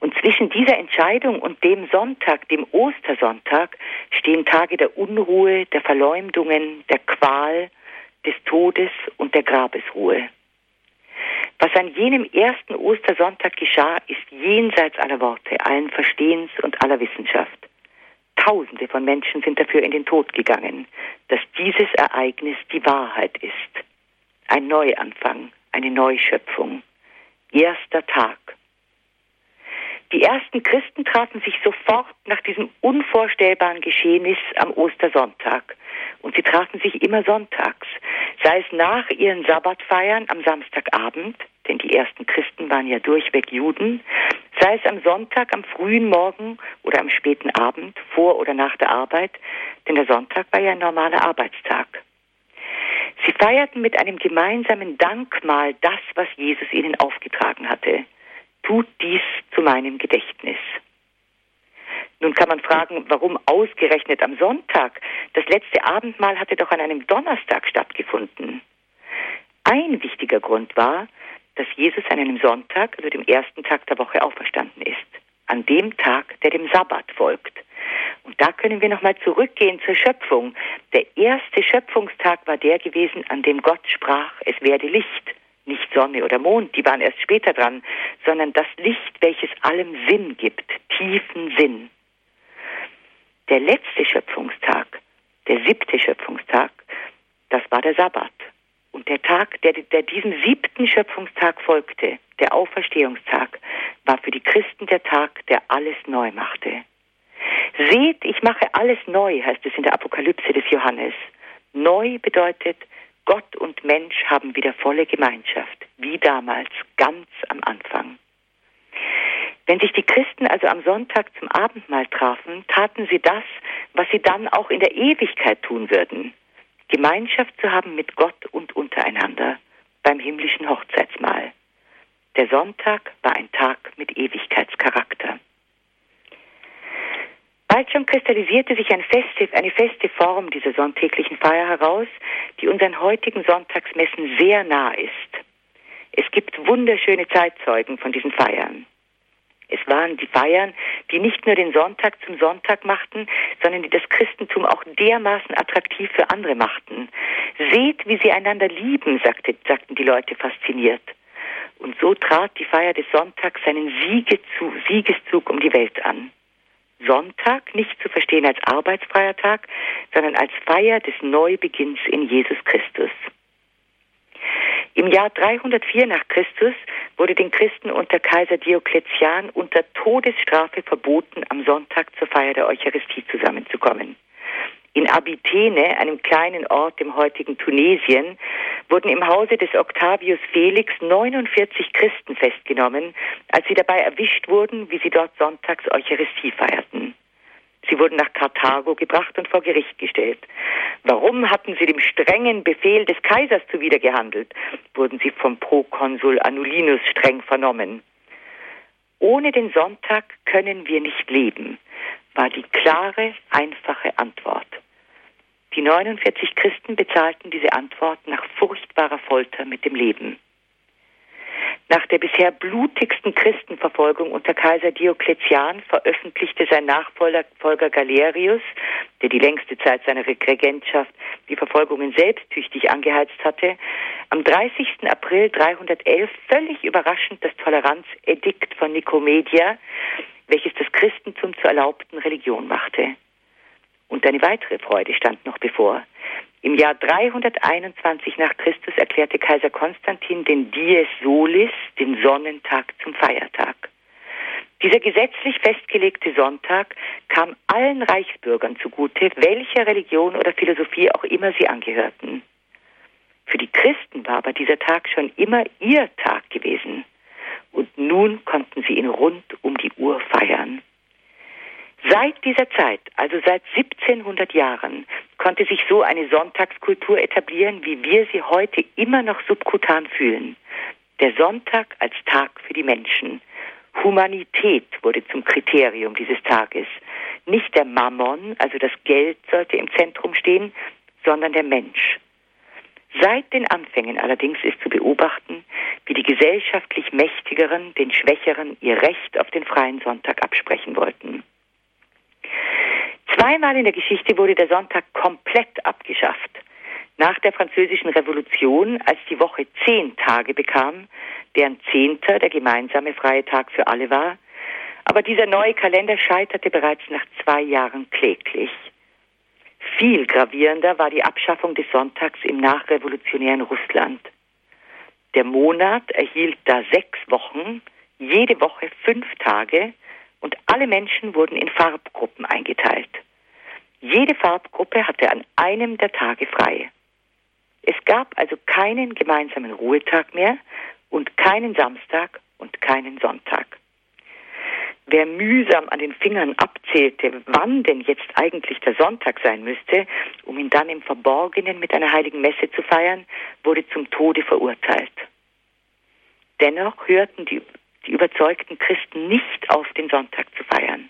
Und zwischen dieser Entscheidung und dem Sonntag, dem Ostersonntag, stehen Tage der Unruhe, der Verleumdungen, der Qual, des Todes und der Grabesruhe. Was an jenem ersten Ostersonntag geschah, ist jenseits aller Worte, allen Verstehens und aller Wissenschaft. Tausende von Menschen sind dafür in den Tod gegangen, dass dieses Ereignis die Wahrheit ist. Ein Neuanfang, eine Neuschöpfung. Erster Tag. Die ersten Christen trafen sich sofort nach diesem unvorstellbaren Geschehnis am Ostersonntag. Und sie trafen sich immer sonntags, sei es nach ihren Sabbatfeiern am Samstagabend, denn die ersten Christen waren ja durchweg Juden, sei es am Sonntag, am frühen Morgen oder am späten Abend, vor oder nach der Arbeit, denn der Sonntag war ja ein normaler Arbeitstag. Sie feierten mit einem gemeinsamen Dankmahl das, was Jesus ihnen aufgetragen hatte. Tut dies zu meinem Gedächtnis. Nun kann man fragen, warum ausgerechnet am Sonntag? Das letzte Abendmahl hatte doch an einem Donnerstag stattgefunden. Ein wichtiger Grund war, dass Jesus an einem Sonntag, also dem ersten Tag der Woche, auferstanden ist. An dem Tag, der dem Sabbat folgt. Und da können wir nochmal zurückgehen zur Schöpfung. Der erste Schöpfungstag war der gewesen, an dem Gott sprach, es werde Licht. Nicht Sonne oder Mond, die waren erst später dran, sondern das Licht, welches allem Sinn gibt, tiefen Sinn. Der letzte Schöpfungstag, der siebte Schöpfungstag, das war der Sabbat. Und der Tag, der, der diesem siebten Schöpfungstag folgte, der Auferstehungstag, war für die Christen der Tag, der alles neu machte. Seht, ich mache alles neu, heißt es in der Apokalypse des Johannes. Neu bedeutet, Gott und Mensch haben wieder volle Gemeinschaft, wie damals, ganz am Anfang. Wenn sich die Christen also am Sonntag zum Abendmahl trafen, taten sie das, was sie dann auch in der Ewigkeit tun würden. Gemeinschaft zu haben mit Gott und untereinander beim himmlischen Hochzeitsmahl. Der Sonntag war ein Tag mit Ewigkeitscharakter. Bald schon kristallisierte sich ein feste, eine feste Form dieser sonntäglichen Feier heraus, die unseren heutigen Sonntagsmessen sehr nah ist. Es gibt wunderschöne Zeitzeugen von diesen Feiern. Es waren die Feiern, die nicht nur den Sonntag zum Sonntag machten, sondern die das Christentum auch dermaßen attraktiv für andere machten. Seht, wie sie einander lieben, sagte, sagten die Leute fasziniert. Und so trat die Feier des Sonntags seinen Siegezug, Siegeszug um die Welt an. Sonntag nicht zu verstehen als arbeitsfreier Tag, sondern als Feier des Neubeginns in Jesus Christus. Im Jahr 304 nach Christus wurde den Christen unter Kaiser Diokletian unter Todesstrafe verboten, am Sonntag zur Feier der Eucharistie zusammenzukommen. In Abitene, einem kleinen Ort im heutigen Tunesien, wurden im Hause des Octavius Felix 49 Christen festgenommen, als sie dabei erwischt wurden, wie sie dort sonntags Eucharistie feierten. Sie wurden nach Karthago gebracht und vor Gericht gestellt. Warum hatten sie dem strengen Befehl des Kaisers zuwidergehandelt? Wurden sie vom Prokonsul Anulinus streng vernommen. Ohne den Sonntag können wir nicht leben, war die klare, einfache Antwort. Die 49 Christen bezahlten diese Antwort nach furchtbarer Folter mit dem Leben. Nach der bisher blutigsten Christenverfolgung unter Kaiser Diokletian veröffentlichte sein Nachfolger Galerius, der die längste Zeit seiner Regentschaft die Verfolgungen selbsttüchtig angeheizt hatte, am 30. April 311 völlig überraschend das Toleranzedikt von Nikomedia, welches das Christentum zur erlaubten Religion machte. Und eine weitere Freude stand noch bevor. Im Jahr 321 nach Christus erklärte Kaiser Konstantin den Dies Solis, den Sonnentag, zum Feiertag. Dieser gesetzlich festgelegte Sonntag kam allen Reichsbürgern zugute, welcher Religion oder Philosophie auch immer sie angehörten. Für die Christen war aber dieser Tag schon immer ihr Tag gewesen. Und nun konnten sie ihn rund um die Uhr feiern. Seit dieser Zeit, also seit 1700 Jahren, konnte sich so eine Sonntagskultur etablieren, wie wir sie heute immer noch subkutan fühlen. Der Sonntag als Tag für die Menschen. Humanität wurde zum Kriterium dieses Tages. Nicht der Mammon, also das Geld sollte im Zentrum stehen, sondern der Mensch. Seit den Anfängen allerdings ist zu beobachten, wie die gesellschaftlich Mächtigeren den Schwächeren ihr Recht auf den freien Sonntag absprechen wollten. Zweimal in der Geschichte wurde der Sonntag komplett abgeschafft. Nach der Französischen Revolution, als die Woche zehn Tage bekam, deren Zehnter der gemeinsame freie Tag für alle war, aber dieser neue Kalender scheiterte bereits nach zwei Jahren kläglich. Viel gravierender war die Abschaffung des Sonntags im nachrevolutionären Russland. Der Monat erhielt da sechs Wochen, jede Woche fünf Tage und alle Menschen wurden in Farbgruppen eingeteilt. Jede Farbgruppe hatte an einem der Tage frei. Es gab also keinen gemeinsamen Ruhetag mehr und keinen Samstag und keinen Sonntag. Wer mühsam an den Fingern abzählte, wann denn jetzt eigentlich der Sonntag sein müsste, um ihn dann im Verborgenen mit einer heiligen Messe zu feiern, wurde zum Tode verurteilt. Dennoch hörten die, die überzeugten Christen nicht auf, den Sonntag zu feiern.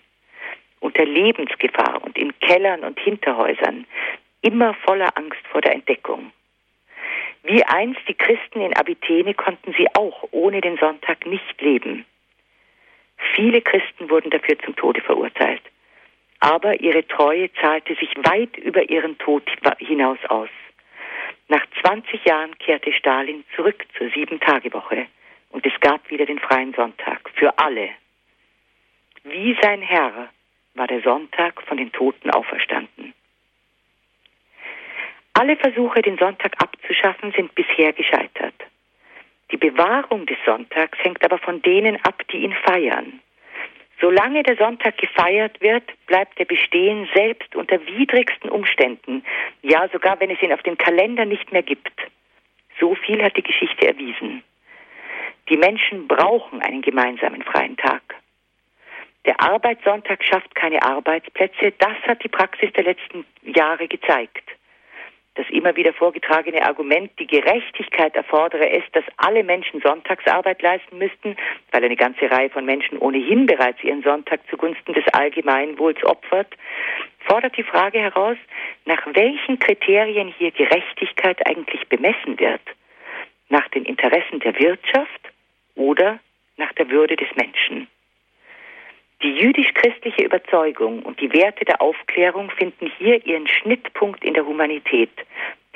Unter Lebensgefahr und in Kellern und Hinterhäusern, immer voller Angst vor der Entdeckung. Wie einst die Christen in Abythene konnten sie auch ohne den Sonntag nicht leben. Viele Christen wurden dafür zum Tode verurteilt. Aber ihre Treue zahlte sich weit über ihren Tod hinaus aus. Nach 20 Jahren kehrte Stalin zurück zur Sieben-Tage-Woche und es gab wieder den freien Sonntag für alle. Wie sein Herr war der Sonntag von den Toten auferstanden. Alle Versuche, den Sonntag abzuschaffen, sind bisher gescheitert. Die Bewahrung des Sonntags hängt aber von denen ab, die ihn feiern. Solange der Sonntag gefeiert wird, bleibt er bestehen, selbst unter widrigsten Umständen, ja sogar wenn es ihn auf dem Kalender nicht mehr gibt. So viel hat die Geschichte erwiesen. Die Menschen brauchen einen gemeinsamen freien Tag. Der Arbeitssonntag schafft keine Arbeitsplätze, das hat die Praxis der letzten Jahre gezeigt das immer wieder vorgetragene Argument, die Gerechtigkeit erfordere es, dass alle Menschen Sonntagsarbeit leisten müssten, weil eine ganze Reihe von Menschen ohnehin bereits ihren Sonntag zugunsten des Allgemeinwohls opfert, fordert die Frage heraus, nach welchen Kriterien hier Gerechtigkeit eigentlich bemessen wird. Nach den Interessen der Wirtschaft oder nach der Würde des Menschen. Die jüdisch-christliche Überzeugung und die Werte der Aufklärung finden hier ihren Schnittpunkt in der Humanität,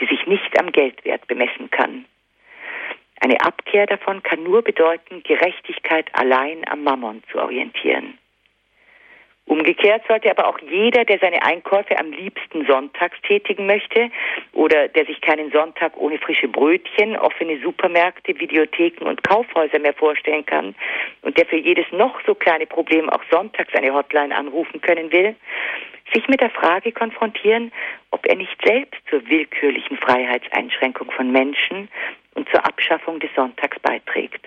die sich nicht am Geldwert bemessen kann. Eine Abkehr davon kann nur bedeuten, Gerechtigkeit allein am Mammon zu orientieren. Umgekehrt sollte aber auch jeder, der seine Einkäufe am liebsten sonntags tätigen möchte oder der sich keinen Sonntag ohne frische Brötchen, offene Supermärkte, Videotheken und Kaufhäuser mehr vorstellen kann und der für jedes noch so kleine Problem auch sonntags eine Hotline anrufen können will, sich mit der Frage konfrontieren, ob er nicht selbst zur willkürlichen Freiheitseinschränkung von Menschen und zur Abschaffung des Sonntags beiträgt.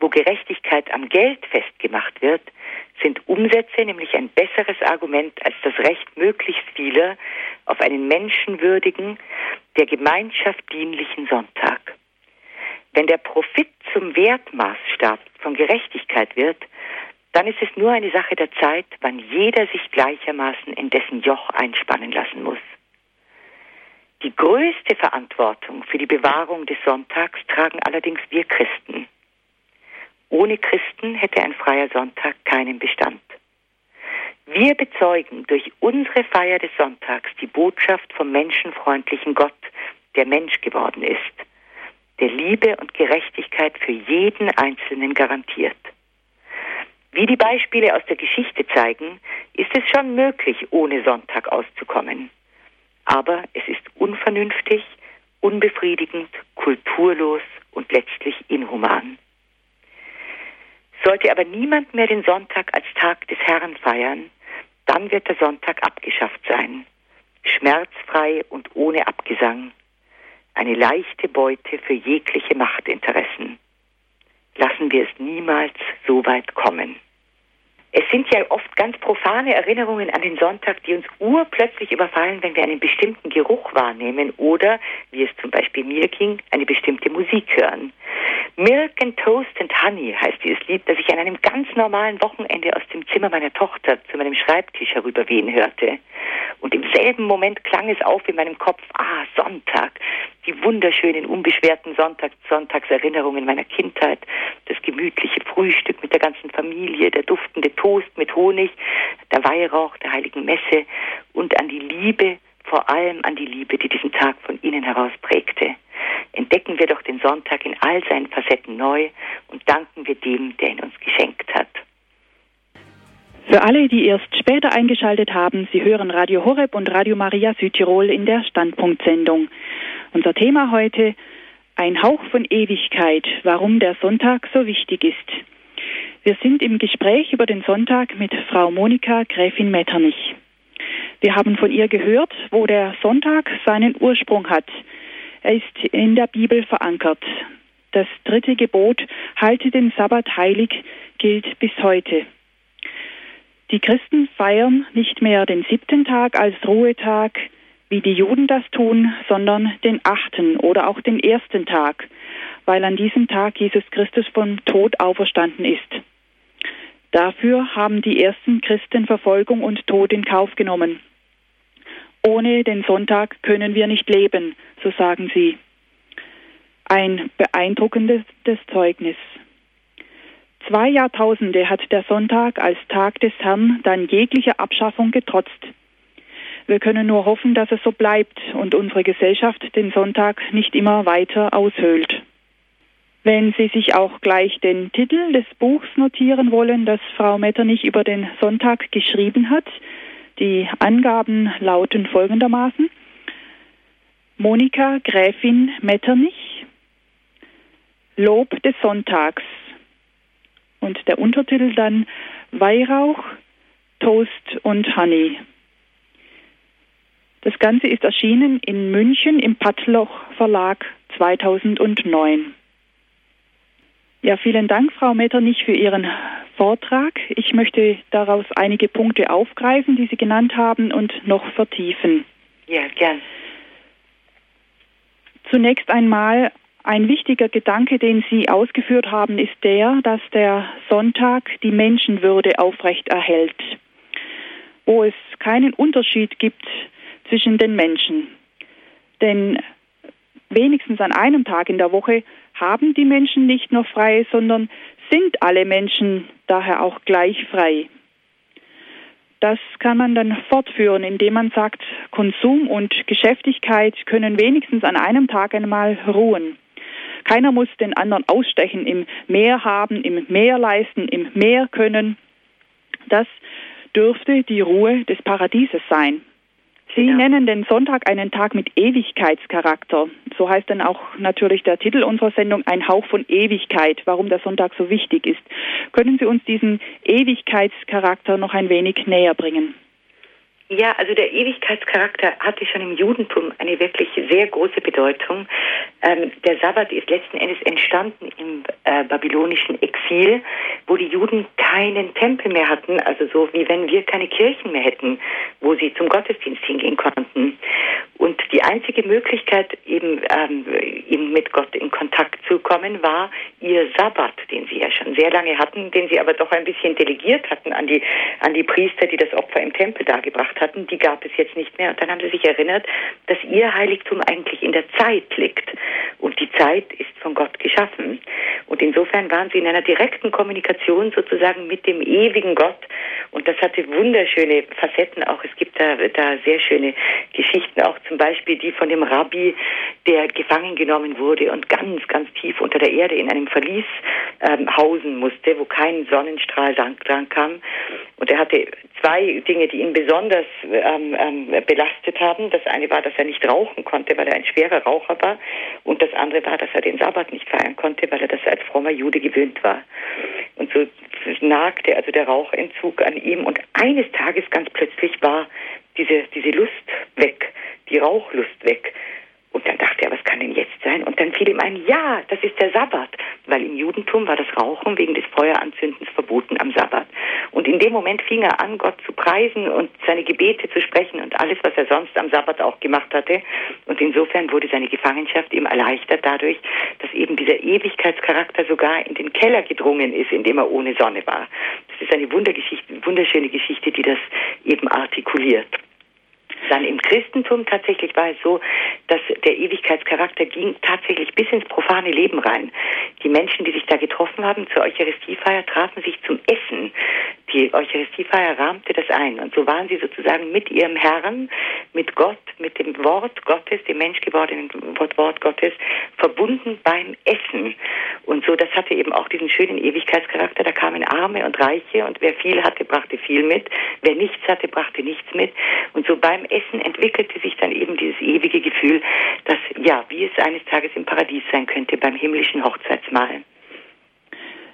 Wo Gerechtigkeit am Geld festgemacht wird, sind Umsätze nämlich ein besseres Argument als das Recht möglichst vieler auf einen menschenwürdigen, der Gemeinschaft dienlichen Sonntag. Wenn der Profit zum Wertmaßstab von Gerechtigkeit wird, dann ist es nur eine Sache der Zeit, wann jeder sich gleichermaßen in dessen Joch einspannen lassen muss. Die größte Verantwortung für die Bewahrung des Sonntags tragen allerdings wir Christen. Ohne Christen hätte ein freier Sonntag keinen Bestand. Wir bezeugen durch unsere Feier des Sonntags die Botschaft vom menschenfreundlichen Gott, der Mensch geworden ist, der Liebe und Gerechtigkeit für jeden Einzelnen garantiert. Wie die Beispiele aus der Geschichte zeigen, ist es schon möglich, ohne Sonntag auszukommen. Aber es ist unvernünftig, unbefriedigend, kulturlos und letztlich inhuman. Sollte aber niemand mehr den Sonntag als Tag des Herrn feiern, dann wird der Sonntag abgeschafft sein, schmerzfrei und ohne Abgesang, eine leichte Beute für jegliche Machtinteressen. Lassen wir es niemals so weit kommen. Es sind ja oft ganz profane Erinnerungen an den Sonntag, die uns urplötzlich überfallen, wenn wir einen bestimmten Geruch wahrnehmen oder, wie es zum Beispiel mir ging, eine bestimmte Musik hören. Milk and Toast and Honey heißt dieses Lied, das ich an einem ganz normalen Wochenende aus dem Zimmer meiner Tochter zu meinem Schreibtisch herüberwehen hörte. Und im selben Moment klang es auf in meinem Kopf, ah, Sonntag, die wunderschönen, unbeschwerten Sonntag, Sonntagserinnerungen meiner Kindheit, das gemütliche Frühstück mit der ganzen Familie, der duftende Toast mit Honig, der Weihrauch der heiligen Messe und an die Liebe, vor allem an die Liebe, die diesen Tag von innen heraus prägte. Entdecken wir doch den Sonntag in all seinen Facetten neu und danken wir dem, der ihn uns geschenkt hat. Für alle, die erst später eingeschaltet haben, Sie hören Radio Horeb und Radio Maria Südtirol in der Standpunktsendung. Unser Thema heute ein Hauch von Ewigkeit, warum der Sonntag so wichtig ist. Wir sind im Gespräch über den Sonntag mit Frau Monika Gräfin Metternich. Wir haben von ihr gehört, wo der Sonntag seinen Ursprung hat. Er ist in der Bibel verankert. Das dritte Gebot, halte den Sabbat heilig, gilt bis heute. Die Christen feiern nicht mehr den siebten Tag als Ruhetag, wie die Juden das tun, sondern den achten oder auch den ersten Tag, weil an diesem Tag Jesus Christus vom Tod auferstanden ist. Dafür haben die ersten Christen Verfolgung und Tod in Kauf genommen. Ohne den Sonntag können wir nicht leben, so sagen sie. Ein beeindruckendes Zeugnis. Zwei Jahrtausende hat der Sonntag als Tag des Herrn dann jeglicher Abschaffung getrotzt. Wir können nur hoffen, dass es so bleibt und unsere Gesellschaft den Sonntag nicht immer weiter aushöhlt. Wenn Sie sich auch gleich den Titel des Buchs notieren wollen, das Frau Metternich über den Sonntag geschrieben hat, die Angaben lauten folgendermaßen. Monika Gräfin Metternich, Lob des Sonntags, und der Untertitel dann Weihrauch, Toast und Honey. Das Ganze ist erschienen in München im Pattloch Verlag 2009. Ja, vielen Dank, Frau Metternich, für Ihren Vortrag. Ich möchte daraus einige Punkte aufgreifen, die Sie genannt haben, und noch vertiefen. Ja, gern. Zunächst einmal ein wichtiger Gedanke, den Sie ausgeführt haben, ist der, dass der Sonntag die Menschenwürde aufrecht erhält, wo es keinen Unterschied gibt zwischen den Menschen. Denn wenigstens an einem Tag in der Woche haben die Menschen nicht nur frei, sondern sind alle Menschen daher auch gleich frei. Das kann man dann fortführen, indem man sagt, Konsum und Geschäftigkeit können wenigstens an einem Tag einmal ruhen. Keiner muss den anderen ausstechen, im Mehr haben, im Mehr leisten, im Mehr können. Das dürfte die Ruhe des Paradieses sein. Sie ja. nennen den Sonntag einen Tag mit Ewigkeitscharakter. So heißt dann auch natürlich der Titel unserer Sendung Ein Hauch von Ewigkeit, warum der Sonntag so wichtig ist. Können Sie uns diesen Ewigkeitscharakter noch ein wenig näher bringen? Ja, also der Ewigkeitscharakter hatte schon im Judentum eine wirklich sehr große Bedeutung. Ähm, der Sabbat ist letzten Endes entstanden im äh, babylonischen Exil, wo die Juden keinen Tempel mehr hatten, also so wie wenn wir keine Kirchen mehr hätten, wo sie zum Gottesdienst hingehen konnten. Und die einzige Möglichkeit, eben, ähm, eben mit Gott in Kontakt zu kommen, war ihr Sabbat, den sie ja schon sehr lange hatten, den sie aber doch ein bisschen delegiert hatten an die, an die Priester, die das Opfer im Tempel dargebracht hatten, die gab es jetzt nicht mehr. Und dann haben sie sich erinnert, dass ihr Heiligtum eigentlich in der Zeit liegt. Und die Zeit ist von Gott geschaffen. Und insofern waren sie in einer direkten Kommunikation sozusagen mit dem ewigen Gott. Und das hatte wunderschöne Facetten auch. Es gibt da, da sehr schöne Geschichten, Beispiel die von dem Rabbi, der gefangen genommen wurde und ganz, ganz tief unter der Erde in einem Verlies ähm, hausen musste, wo kein Sonnenstrahl dran kam. Und er hatte zwei Dinge, die ihn besonders ähm, ähm, belastet haben. Das eine war, dass er nicht rauchen konnte, weil er ein schwerer Raucher war. Und das andere war, dass er den Sabbat nicht feiern konnte, weil er das als frommer Jude gewöhnt war. Und so nagte also der Rauchentzug an ihm. Und eines Tages ganz plötzlich war diese, diese Lust weg, die Rauchlust weg. Und dann dachte er, was kann denn jetzt sein? Und dann fiel ihm ein, ja, das ist der Sabbat, weil im Judentum war das Rauchen wegen des Feueranzündens verboten am Sabbat. Und in dem Moment fing er an, Gott zu preisen und seine Gebete zu sprechen und alles, was er sonst am Sabbat auch gemacht hatte. Und insofern wurde seine Gefangenschaft ihm erleichtert dadurch, dass eben dieser Ewigkeitscharakter sogar in den Keller gedrungen ist, in dem er ohne Sonne war. Das ist eine wunderschöne Geschichte, die das eben artikuliert. Dann im Christentum tatsächlich war es so, dass der Ewigkeitscharakter ging tatsächlich bis ins profane Leben rein. Die Menschen, die sich da getroffen haben zur Eucharistiefeier, trafen sich zum Essen. Die Eucharistiefeier rahmte das ein. Und so waren sie sozusagen mit ihrem Herrn, mit Gott, mit dem Wort Gottes, dem menschgewordenen Wort, Gottes, verbunden beim Essen. Und so, das hatte eben auch diesen schönen Ewigkeitscharakter. Da kamen Arme und Reiche und wer viel hatte, brachte viel mit. Wer nichts hatte, brachte nichts mit. Und so beim Essen entwickelte sich dann eben dieses ewige Gefühl, dass, ja, wie es eines Tages im Paradies sein könnte, beim himmlischen Hochzeitsmahl.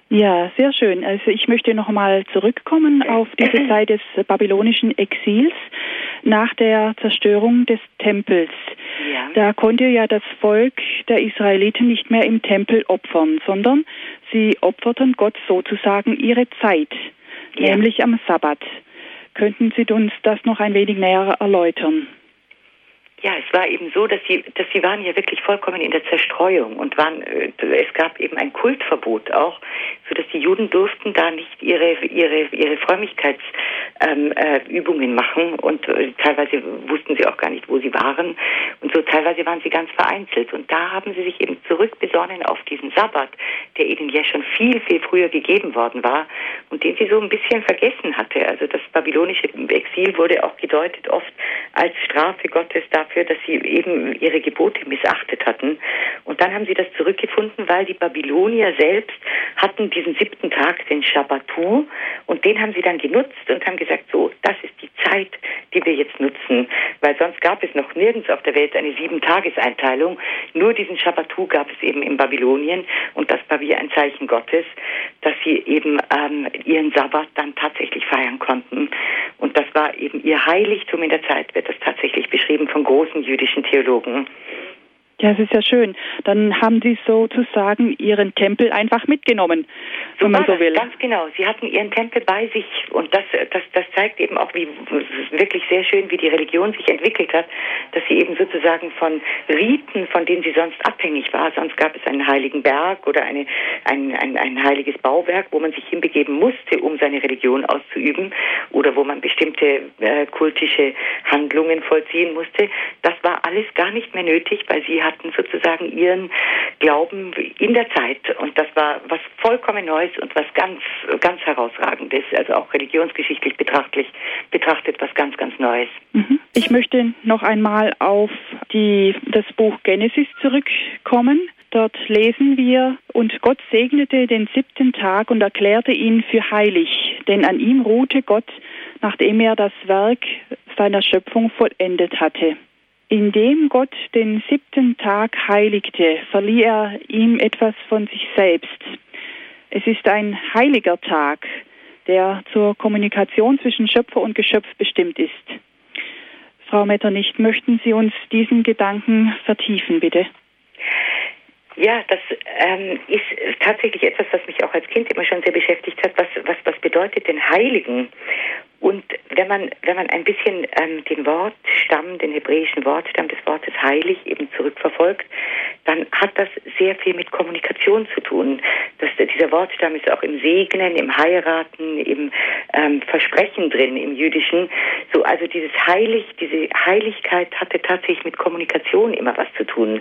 Ja, sehr schön. Also ich möchte nochmal zurückkommen auf diese Zeit des babylonischen Exils nach der Zerstörung des Tempels. Ja. Da konnte ja das Volk der Israeliten nicht mehr im Tempel opfern, sondern sie opferten Gott sozusagen ihre Zeit, ja. nämlich am Sabbat. Könnten Sie uns das noch ein wenig näher erläutern? Ja, es war eben so, dass sie, dass sie waren ja wirklich vollkommen in der Zerstreuung und waren, äh, es gab eben ein Kultverbot auch, so dass die Juden durften da nicht ihre ihre ihre Frömmigkeitsübungen ähm, äh, machen und äh, teilweise wussten sie auch gar nicht, wo sie waren und so teilweise waren sie ganz vereinzelt und da haben sie sich eben zurückbesonnen auf diesen Sabbat, der ihnen ja schon viel viel früher gegeben worden war und den sie so ein bisschen vergessen hatte. Also das babylonische Exil wurde auch gedeutet oft als Strafe Gottes dafür dafür, dass sie eben ihre Gebote missachtet hatten. Und dann haben sie das zurückgefunden, weil die Babylonier selbst hatten diesen siebten Tag, den Shabbatu, und den haben sie dann genutzt und haben gesagt, so, das ist die Zeit, die wir jetzt nutzen, weil sonst gab es noch nirgends auf der Welt eine Sieben-Tages-Einteilung. Nur diesen Shabbatu gab es eben in Babylonien und das war wie ein Zeichen Gottes, dass sie eben ähm, ihren Sabbat dann tatsächlich feiern konnten. Das war eben ihr Heiligtum in der Zeit, wird das tatsächlich beschrieben von großen jüdischen Theologen. Ja, es ist ja schön. Dann haben Sie sozusagen Ihren Tempel einfach mitgenommen, wenn man so will. Ganz genau. Sie hatten Ihren Tempel bei sich und das, das, das zeigt eben auch, wie wirklich sehr schön, wie die Religion sich entwickelt hat, dass sie eben sozusagen von Riten, von denen sie sonst abhängig war, sonst gab es einen heiligen Berg oder eine, ein, ein, ein heiliges Bauwerk, wo man sich hinbegeben musste, um seine Religion auszuüben oder wo man bestimmte äh, kultische Handlungen vollziehen musste. Das war alles gar nicht mehr nötig, weil sie hatten sozusagen ihren Glauben in der Zeit. Und das war was vollkommen Neues und was ganz, ganz herausragendes. Also auch religionsgeschichtlich betrachtlich, betrachtet was ganz, ganz Neues. Mhm. Ich möchte noch einmal auf die, das Buch Genesis zurückkommen. Dort lesen wir, und Gott segnete den siebten Tag und erklärte ihn für heilig, denn an ihm ruhte Gott, nachdem er das Werk seiner Schöpfung vollendet hatte. Indem Gott den siebten Tag heiligte, verlieh er ihm etwas von sich selbst. Es ist ein heiliger Tag, der zur Kommunikation zwischen Schöpfer und Geschöpf bestimmt ist. Frau Metternich, möchten Sie uns diesen Gedanken vertiefen, bitte? Ja, das ähm, ist tatsächlich etwas, was mich auch als Kind immer schon sehr beschäftigt hat. Was, was, was bedeutet denn Heiligen? Und wenn man, wenn man ein bisschen ähm, den Wortstamm, den hebräischen Wortstamm des Wortes heilig eben zurückverfolgt, dann hat das sehr viel mit Kommunikation zu tun. Das, dieser Wortstamm ist auch im Segnen, im Heiraten, im ähm, Versprechen drin, im Jüdischen. So, also dieses Heilig, diese Heiligkeit hatte tatsächlich mit Kommunikation immer was zu tun.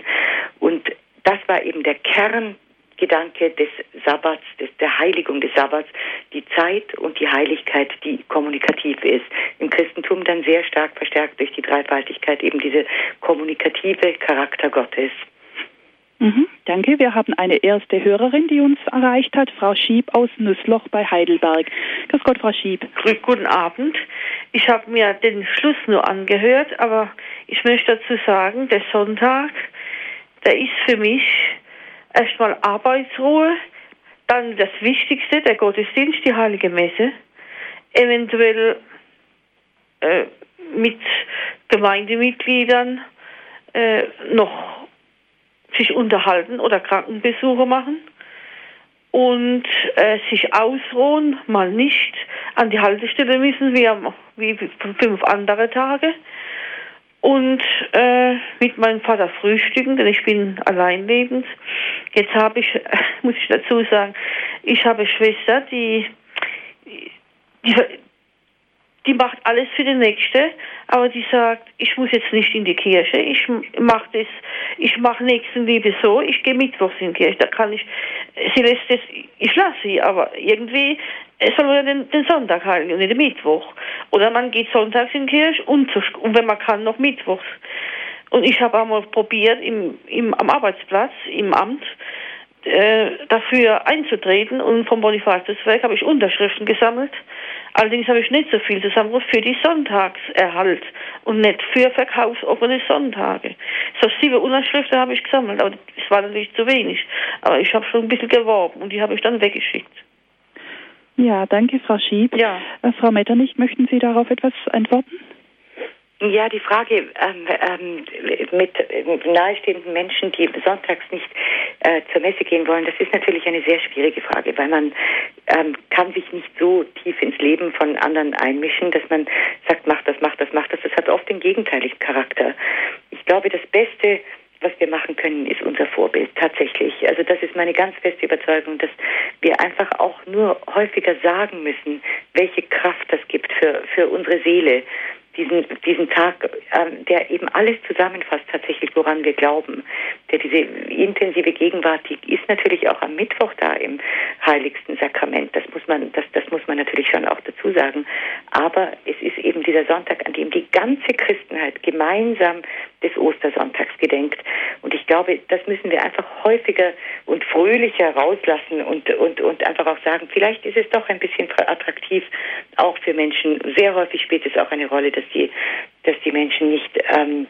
Und das war eben der Kern Gedanke des Sabbats, des, der Heiligung des Sabbats, die Zeit und die Heiligkeit, die kommunikativ ist. Im Christentum dann sehr stark verstärkt durch die Dreifaltigkeit eben diese kommunikative Charakter Gottes. Mhm, danke. Wir haben eine erste Hörerin, die uns erreicht hat, Frau Schieb aus Nussloch bei Heidelberg. Grüß Gott, Frau Schieb. Grüß guten Abend. Ich habe mir den Schluss nur angehört, aber ich möchte dazu sagen, der Sonntag, der ist für mich erstmal Arbeitsruhe, dann das Wichtigste, der Gottesdienst, die Heilige Messe, eventuell äh, mit Gemeindemitgliedern äh, noch sich unterhalten oder Krankenbesuche machen und äh, sich ausruhen, mal nicht An die Haltestelle müssen wir wie fünf andere Tage. Und äh, mit meinem Vater frühstücken, denn ich bin alleinlebend. Jetzt habe ich, muss ich dazu sagen, ich habe eine Schwester, die, die, die macht alles für den Nächste, aber die sagt, ich muss jetzt nicht in die Kirche, ich mache das, ich mache Nächstenliebe so, ich gehe mittwochs in die Kirche, da kann ich, sie lässt das, ich lasse sie, aber irgendwie soll man den, den Sonntag halten und nicht den Mittwoch. Oder man geht sonntags in die Kirche und, zu, und wenn man kann, noch mittwochs. Und ich habe einmal probiert, im, im, am Arbeitsplatz, im Amt, äh, dafür einzutreten und vom Bonifatiuswerk habe ich Unterschriften gesammelt. Allerdings habe ich nicht so viel zusammengebracht für die Sonntagserhalt und nicht für verkaufsoffene Sonntage. So sieben Unterschriften habe ich gesammelt, aber es war natürlich zu wenig. Aber ich habe schon ein bisschen geworben und die habe ich dann weggeschickt. Ja, danke, Frau Schieb. Ja. Äh, Frau Metternich, möchten Sie darauf etwas antworten? Ja, die Frage ähm, ähm, mit nahestehenden Menschen, die sonntags nicht äh, zur Messe gehen wollen, das ist natürlich eine sehr schwierige Frage, weil man ähm, kann sich nicht so tief ins Leben von anderen einmischen, dass man sagt, mach das, mach das, mach das. Das hat oft den gegenteiligen Charakter. Ich glaube, das Beste, was wir machen können, ist unser Vorbild tatsächlich. Also das ist meine ganz feste Überzeugung, dass wir einfach auch nur häufiger sagen müssen, welche Kraft das gibt für, für unsere Seele, diesen, diesen Tag, ähm, der eben alles zusammenfasst, tatsächlich, woran wir glauben. Der diese intensive Gegenwart, die ist natürlich auch am Mittwoch da im heiligsten Sakrament. Das muss man, das, das muss man natürlich schon auch dazu sagen. Aber es ist eben dieser Sonntag, an dem die ganze Christenheit gemeinsam des Ostersonntags gedenkt. Und ich glaube, das müssen wir einfach häufiger und fröhlicher rauslassen und, und, und einfach auch sagen, vielleicht ist es doch ein bisschen attraktiv, auch für Menschen. Sehr häufig spielt es auch eine Rolle, dass die, dass die Menschen nicht ähm,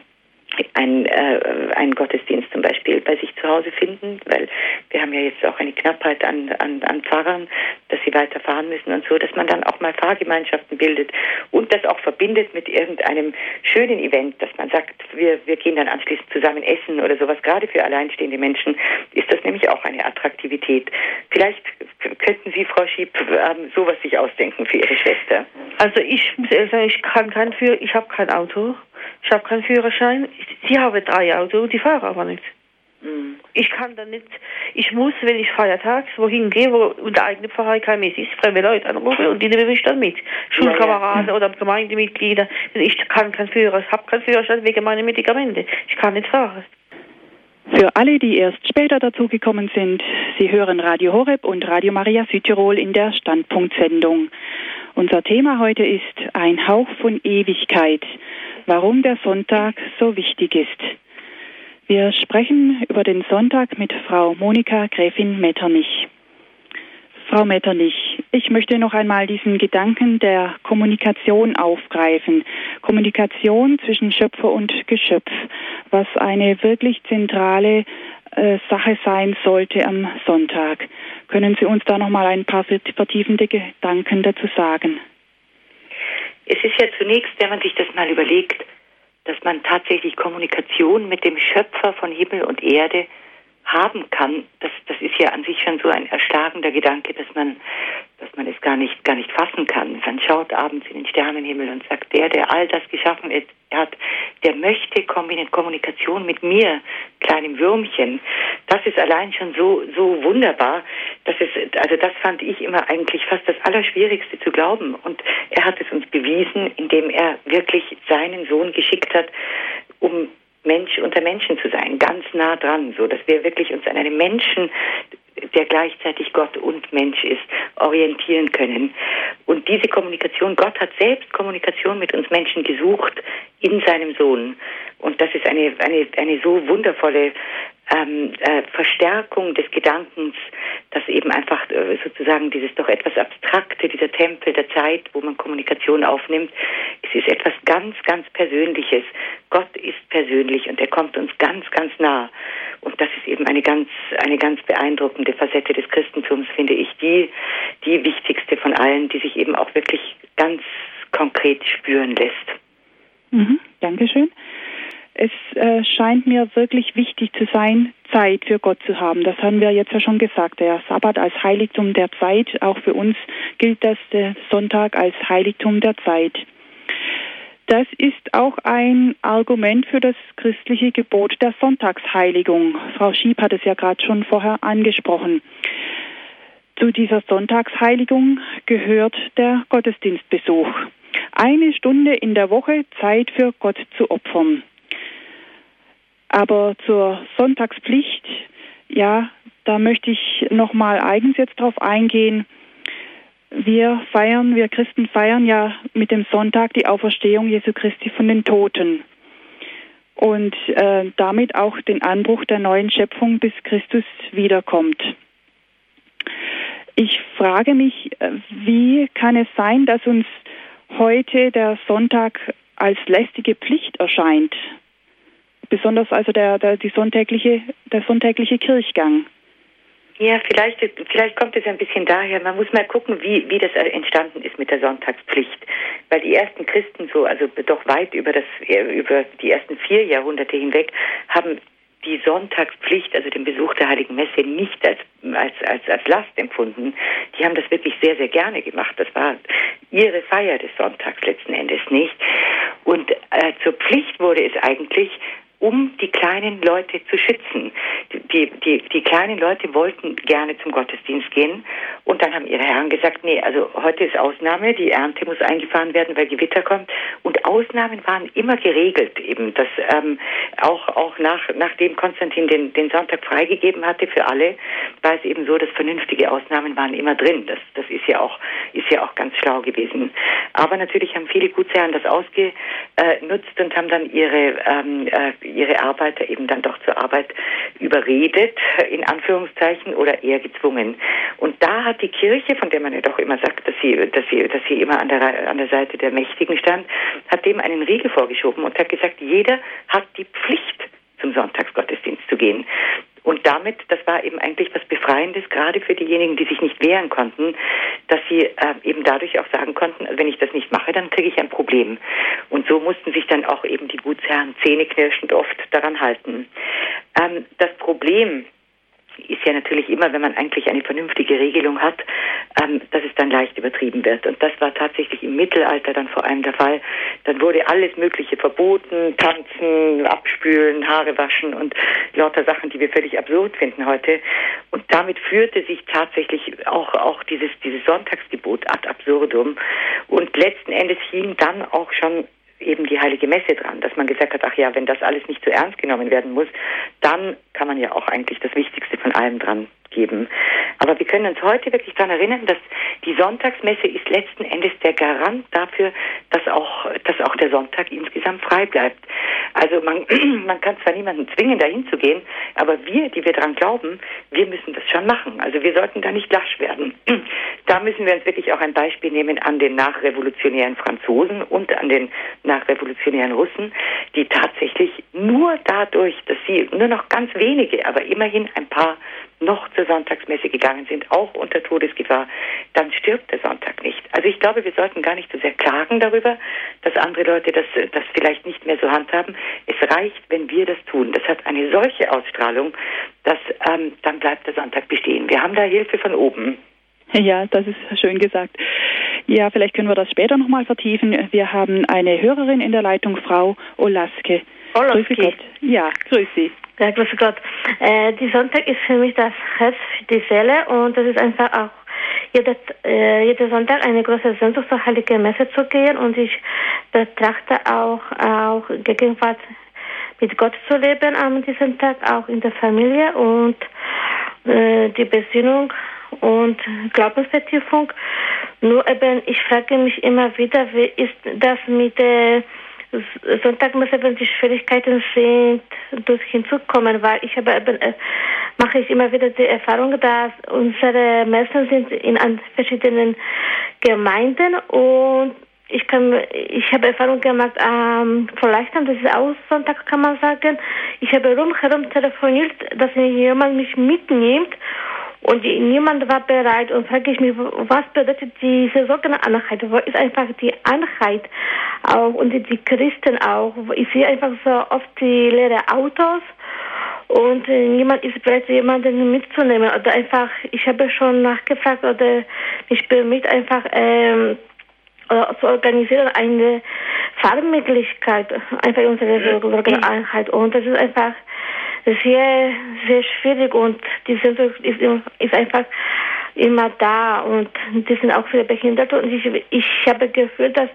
ein, äh, einen Gottesdienst zum Beispiel bei sich zu Hause finden, weil wir haben ja jetzt auch eine Knappheit an, an, an Pfarrern, dass sie weiterfahren müssen und so, dass man dann auch mal Fahrgemeinschaften bildet und das auch verbindet mit irgendeinem schönen Event, dass man sagt, wir, wir gehen dann anschließend zusammen essen oder sowas. Gerade für alleinstehende Menschen ist das nämlich auch eine Attraktivität. Vielleicht könnten Sie, Frau Schieb, ähm, sowas sich ausdenken für Ihre Schwester. Also ich muss ehrlich sagen, ich kann kein für, ich habe kein Auto. Ich habe keinen Führerschein. Sie haben drei Autos, die fahren aber nicht. Mhm. Ich kann dann nicht, ich muss, wenn ich feiertags wohin gehe, wo unter eigene Pfarrei kein Mess ist, fremde Leute anrufen und die nehme ich dann mit. Schulkameraden ja, ja. oder Gemeindemitglieder. Ich kann keinen Führerschein, habe keinen Führerschein wegen meiner Medikamente. Ich kann nicht fahren. Für alle, die erst später dazugekommen sind, Sie hören Radio Horeb und Radio Maria Südtirol in der Standpunktsendung. Unser Thema heute ist ein Hauch von Ewigkeit warum der Sonntag so wichtig ist. Wir sprechen über den Sonntag mit Frau Monika Gräfin Metternich. Frau Metternich, ich möchte noch einmal diesen Gedanken der Kommunikation aufgreifen. Kommunikation zwischen Schöpfer und Geschöpf, was eine wirklich zentrale äh, Sache sein sollte am Sonntag. Können Sie uns da noch mal ein paar vertiefende Gedanken dazu sagen? Es ist ja zunächst, wenn man sich das mal überlegt, dass man tatsächlich Kommunikation mit dem Schöpfer von Himmel und Erde haben kann, das, das ist ja an sich schon so ein erschlagender Gedanke, dass man, dass man es gar nicht, gar nicht fassen kann. Man schaut abends in den Sternenhimmel und sagt, der, der all das geschaffen hat, der möchte Kommunikation mit mir, kleinem Würmchen. Das ist allein schon so, so wunderbar, dass es, also das fand ich immer eigentlich fast das Allerschwierigste zu glauben. Und er hat es uns bewiesen, indem er wirklich seinen Sohn geschickt hat, um Mensch unter Menschen zu sein, ganz nah dran, so dass wir wirklich uns an einem Menschen, der gleichzeitig Gott und Mensch ist, orientieren können. Und diese Kommunikation, Gott hat selbst Kommunikation mit uns Menschen gesucht in seinem Sohn. Und das ist eine, eine, eine so wundervolle ähm, äh, Verstärkung des Gedankens, dass eben einfach äh, sozusagen dieses doch etwas abstrakte, dieser Tempel der Zeit, wo man Kommunikation aufnimmt, es ist etwas ganz, ganz Persönliches. Gott ist persönlich und er kommt uns ganz, ganz nah. Und das ist eben eine ganz, eine ganz beeindruckende Facette des Christentums, finde ich, die, die wichtigste von allen, die sich eben auch wirklich ganz konkret spüren lässt. Mhm, Dankeschön. Es äh, scheint mir wirklich wichtig zu sein, Zeit für Gott zu haben. Das haben wir jetzt ja schon gesagt. Der Sabbat als Heiligtum der Zeit. Auch für uns gilt das der Sonntag als Heiligtum der Zeit. Das ist auch ein Argument für das christliche Gebot der Sonntagsheiligung. Frau Schieb hat es ja gerade schon vorher angesprochen. Zu dieser Sonntagsheiligung gehört der Gottesdienstbesuch. Eine Stunde in der Woche Zeit für Gott zu opfern. Aber zur Sonntagspflicht, ja, da möchte ich nochmal eigens jetzt drauf eingehen. Wir feiern, wir Christen feiern ja mit dem Sonntag die Auferstehung Jesu Christi von den Toten und äh, damit auch den Anbruch der neuen Schöpfung, bis Christus wiederkommt. Ich frage mich, äh, wie kann es sein, dass uns heute der Sonntag als lästige Pflicht erscheint? Besonders also der, der, die sonntägliche, der sonntägliche Kirchgang. Ja, vielleicht, vielleicht kommt es ein bisschen daher. Man muss mal gucken, wie, wie das entstanden ist mit der Sonntagspflicht. Weil die ersten Christen so, also doch weit über das, über die ersten vier Jahrhunderte hinweg, haben die Sonntagspflicht, also den Besuch der Heiligen Messe, nicht als, als, als, als Last empfunden. Die haben das wirklich sehr, sehr gerne gemacht. Das war ihre Feier des Sonntags letzten Endes nicht. Und äh, zur Pflicht wurde es eigentlich, um die kleinen Leute zu schützen. Die, die, die kleinen Leute wollten gerne zum Gottesdienst gehen und dann haben ihre Herren gesagt, nee, also heute ist Ausnahme, die Ernte muss eingefahren werden, weil Gewitter kommt und Ausnahmen waren immer geregelt eben, dass ähm, auch, auch nach, nachdem Konstantin den, den Sonntag freigegeben hatte für alle, war es eben so, dass vernünftige Ausnahmen waren immer drin. Das, das ist ja auch, ist ja auch ganz schlau gewesen. Aber natürlich haben viele Gutsherren das ausgenutzt und haben dann ihre ähm, äh, ihre Arbeiter eben dann doch zur Arbeit überredet, in Anführungszeichen, oder eher gezwungen. Und da hat die Kirche, von der man ja doch immer sagt, dass sie, dass sie, dass sie immer an der, an der Seite der Mächtigen stand, hat dem einen Riegel vorgeschoben und hat gesagt, jeder hat die Pflicht, zum Sonntagsgottesdienst zu gehen. Und damit, das war eben eigentlich was Befreiendes, gerade für diejenigen, die sich nicht wehren konnten, dass sie äh, eben dadurch auch sagen konnten, wenn ich das nicht mache, dann kriege ich ein Problem. Und so mussten sich dann auch eben die Gutsherren zähneknirschend oft daran halten. Ähm, das Problem ist ja natürlich immer, wenn man eigentlich eine vernünftige Regelung hat, ähm, dass es dann leicht übertrieben wird. Und das war tatsächlich im Mittelalter dann vor allem der Fall. Dann wurde alles Mögliche verboten, tanzen, abspülen, Haare waschen und lauter Sachen, die wir völlig absurd finden heute. Und damit führte sich tatsächlich auch, auch dieses, dieses Sonntagsgebot ad absurdum. Und letzten Endes hing dann auch schon eben die heilige Messe dran, dass man gesagt hat, ach ja, wenn das alles nicht zu ernst genommen werden muss, dann kann man ja auch eigentlich das Wichtigste von allem dran geben. Aber wir können uns heute wirklich daran erinnern, dass die Sonntagsmesse ist letzten Endes der Garant dafür, dass auch, dass auch der Sonntag insgesamt frei bleibt. Also man, man kann zwar niemanden zwingen, dahin zu gehen, aber wir, die wir daran glauben, wir müssen das schon machen. Also wir sollten da nicht lasch werden. Da müssen wir uns wirklich auch ein Beispiel nehmen an den nachrevolutionären Franzosen und an den nachrevolutionären Russen, die tatsächlich nur dadurch, dass sie nur noch ganz wenige, aber immerhin ein paar noch zur Sonntagsmesse gegangen sind, auch unter Todesgefahr, dann stirbt der Sonntag nicht. Also ich glaube, wir sollten gar nicht so sehr klagen darüber, dass andere Leute das, das vielleicht nicht mehr so handhaben. Es reicht, wenn wir das tun. Das hat eine solche Ausstrahlung, dass ähm, dann bleibt der Sonntag bestehen. Wir haben da Hilfe von oben. Ja, das ist schön gesagt. Ja, vielleicht können wir das später nochmal vertiefen. Wir haben eine Hörerin in der Leitung, Frau Olaske. Olaske. Grüße Gott. Ja, grüß Sie. Ja, grüß Gott. Äh, die Sonntag ist für mich das Herz für die Seele und das ist einfach auch jeder, äh, jeder Sonntag eine große Sehnsucht zur Heiligen Messe zu gehen und ich betrachte auch, auch Gegenwart mit Gott zu leben an diesem Tag, auch in der Familie und äh, die Besinnung und Glaubensvertiefung. Nur eben, ich frage mich immer wieder, wie ist das mit der Sonntag muss eben die Schwierigkeiten sind, durch hinzukommen, weil ich habe eben, äh, mache ich immer wieder die Erfahrung, dass unsere Messen sind in verschiedenen Gemeinden und ich kann, ich habe Erfahrung gemacht, ähm, vielleicht das ist auch Sonntag, kann man sagen. Ich habe rumherum telefoniert, dass jemand mich mitnimmt und niemand war bereit und frage ich mich, was bedeutet diese Sorgeneinheit? Wo ist einfach die Einheit auch und die Christen auch? Ich sehe einfach so oft die leeren Autos und äh, niemand ist bereit, jemanden mitzunehmen oder einfach, ich habe schon nachgefragt oder mich bemüht einfach ähm, zu organisieren eine Fahrmöglichkeit einfach in unserer Sorgeneinheit und das ist einfach sehr, sehr schwierig und die Sehnsucht ist, ist einfach immer da und die sind auch viele Behinderte und ich, ich habe gefühlt, dass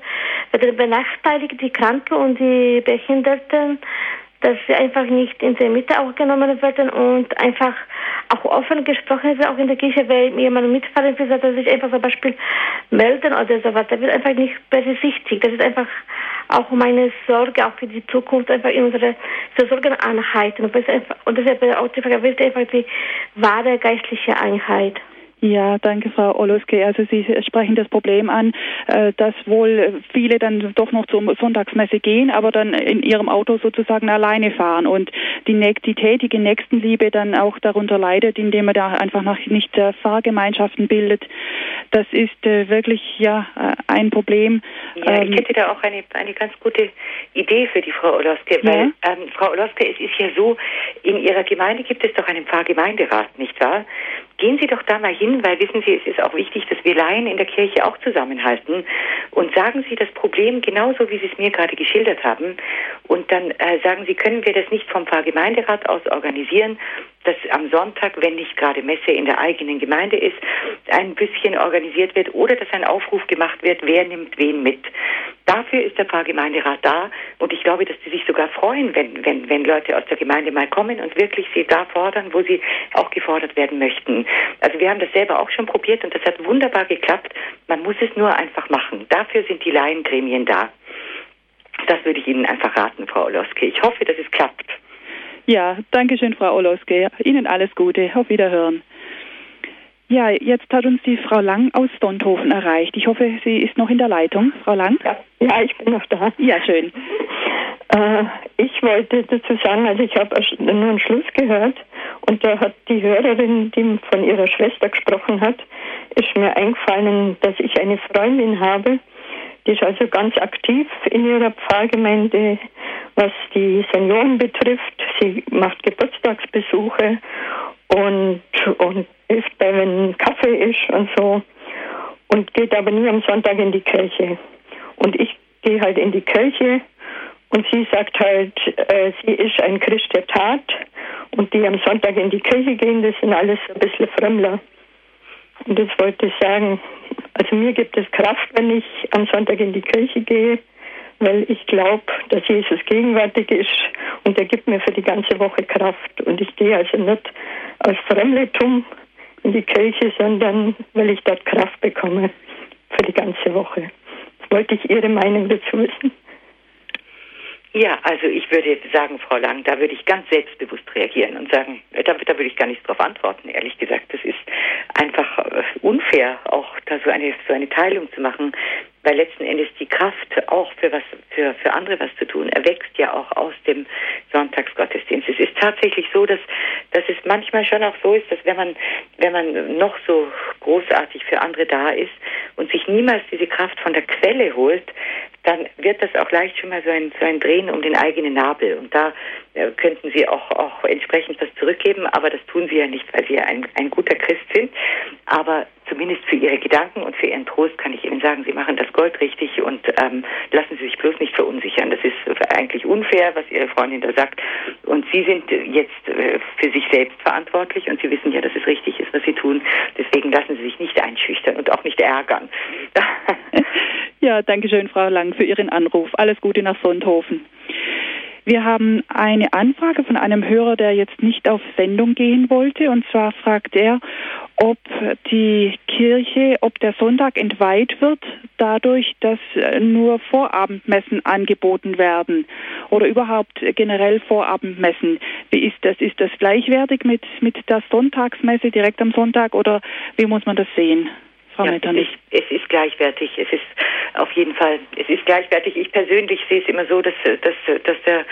benachteiligt die Kranken und die Behinderten dass sie einfach nicht in der Mitte auch genommen werden und einfach auch offen gesprochen wird, auch in der Kirche, wenn jemand mitfahren will, dass sich einfach zum Beispiel melden oder sowas. Da wird einfach nicht berücksichtigt. Das ist einfach auch meine Sorge, auch für die Zukunft, einfach in unsere Sorgeneinheiten. Und deshalb auch die Frage, einfach die wahre geistliche Einheit. Ja, danke, Frau Oloske. Also Sie sprechen das Problem an, äh, dass wohl viele dann doch noch zur Sonntagsmesse gehen, aber dann in ihrem Auto sozusagen alleine fahren und die, die tätige Nächstenliebe dann auch darunter leidet, indem man da einfach noch nicht Fahrgemeinschaften bildet. Das ist äh, wirklich ja äh, ein Problem. Ja, ich ähm, hätte da auch eine, eine ganz gute Idee für die Frau Oloske, weil ja? ähm, Frau Oloske, es ist ja so, in Ihrer Gemeinde gibt es doch einen Pfarrgemeinderat, nicht wahr? Gehen Sie doch da mal hin, weil wissen Sie, es ist auch wichtig, dass wir Laien in der Kirche auch zusammenhalten. Und sagen Sie das Problem genauso, wie Sie es mir gerade geschildert haben und dann äh, sagen Sie, können wir das nicht vom Pfarrgemeinderat aus organisieren, dass am Sonntag, wenn nicht gerade Messe in der eigenen Gemeinde ist, ein bisschen organisiert wird oder dass ein Aufruf gemacht wird, wer nimmt wen mit. Dafür ist der Pfarrgemeinderat da und ich glaube, dass sie sich sogar freuen, wenn, wenn, wenn Leute aus der Gemeinde mal kommen und wirklich sie da fordern, wo sie auch gefordert werden möchten. Also wir haben das selber auch schon probiert und das hat wunderbar geklappt. Man muss es nur einfach machen. Dafür sind die Laiengremien da. Das würde ich Ihnen einfach raten, Frau Oloske. Ich hoffe, dass es klappt. Ja, danke schön, Frau Oloske. Ihnen alles Gute. Auf Wiederhören. Ja, jetzt hat uns die Frau Lang aus Donthofen erreicht. Ich hoffe, sie ist noch in der Leitung. Frau Lang? Ja, ja ich bin noch da. Ja, schön. Äh, ich wollte dazu sagen, also ich habe nur einen Schluss gehört und da hat die Hörerin, die von ihrer Schwester gesprochen hat, ist mir eingefallen, dass ich eine Freundin habe, die ist also ganz aktiv in ihrer Pfarrgemeinde, was die Senioren betrifft. Sie macht Geburtstagsbesuche und, und isst bei, wenn Kaffee ist und so. Und geht aber nie am Sonntag in die Kirche. Und ich gehe halt in die Kirche und sie sagt halt, äh, sie ist ein Christ der Tat und die am Sonntag in die Kirche gehen, das sind alles ein bisschen Frömmler. Und das wollte ich sagen. Also mir gibt es Kraft, wenn ich am Sonntag in die Kirche gehe, weil ich glaube, dass Jesus gegenwärtig ist und er gibt mir für die ganze Woche Kraft. Und ich gehe also nicht aus Fremdletum in die Kirche, sondern weil ich dort Kraft bekomme für die ganze Woche. Wollte ich Ihre Meinung dazu wissen. Ja, also ich würde sagen, Frau Lang, da würde ich ganz selbstbewusst reagieren und sagen, da, da würde ich gar nicht darauf antworten, ehrlich gesagt. Das ist einfach äh, unfair, auch da so eine, so eine Teilung zu machen, weil letzten Endes die Kraft auch für was, für, für andere was zu tun, erwächst ja auch aus dem Sonntagsgottesdienst. Es ist tatsächlich so, dass, dass es manchmal schon auch so ist, dass wenn man, wenn man noch so großartig für andere da ist und sich niemals diese Kraft von der Quelle holt, dann wird das auch leicht schon mal so ein, so ein Drehen um den eigenen Nabel. Und da äh, könnten Sie auch, auch entsprechend was zurückgeben, aber das tun Sie ja nicht, weil Sie ja ein, ein guter Christ sind. Aber zumindest für Ihre Gedanken und für Ihren Trost kann ich Ihnen sagen, Sie machen das Gold richtig und ähm, lassen Sie sich bloß nicht verunsichern. Das ist eigentlich unfair, was Ihre Freundin da sagt. Und Sie sind jetzt äh, für sich selbst verantwortlich und Sie wissen ja, dass es richtig ist, was Sie tun. Deswegen lassen Sie sich nicht einschüchtern und auch nicht ärgern. Ja, danke schön, Frau Lang, für Ihren Anruf. Alles Gute nach Sonthofen. Wir haben eine Anfrage von einem Hörer, der jetzt nicht auf Sendung gehen wollte. Und zwar fragt er, ob die Kirche, ob der Sonntag entweiht wird, dadurch, dass nur Vorabendmessen angeboten werden oder überhaupt generell Vorabendmessen. Wie ist das? Ist das gleichwertig mit, mit der Sonntagsmesse direkt am Sonntag oder wie muss man das sehen? Frau ja, Metternich. Es ist, es ist gleichwertig. Es ist auf jeden Fall, es ist gleichwertig. Ich persönlich sehe es immer so, dass, dass, dass der,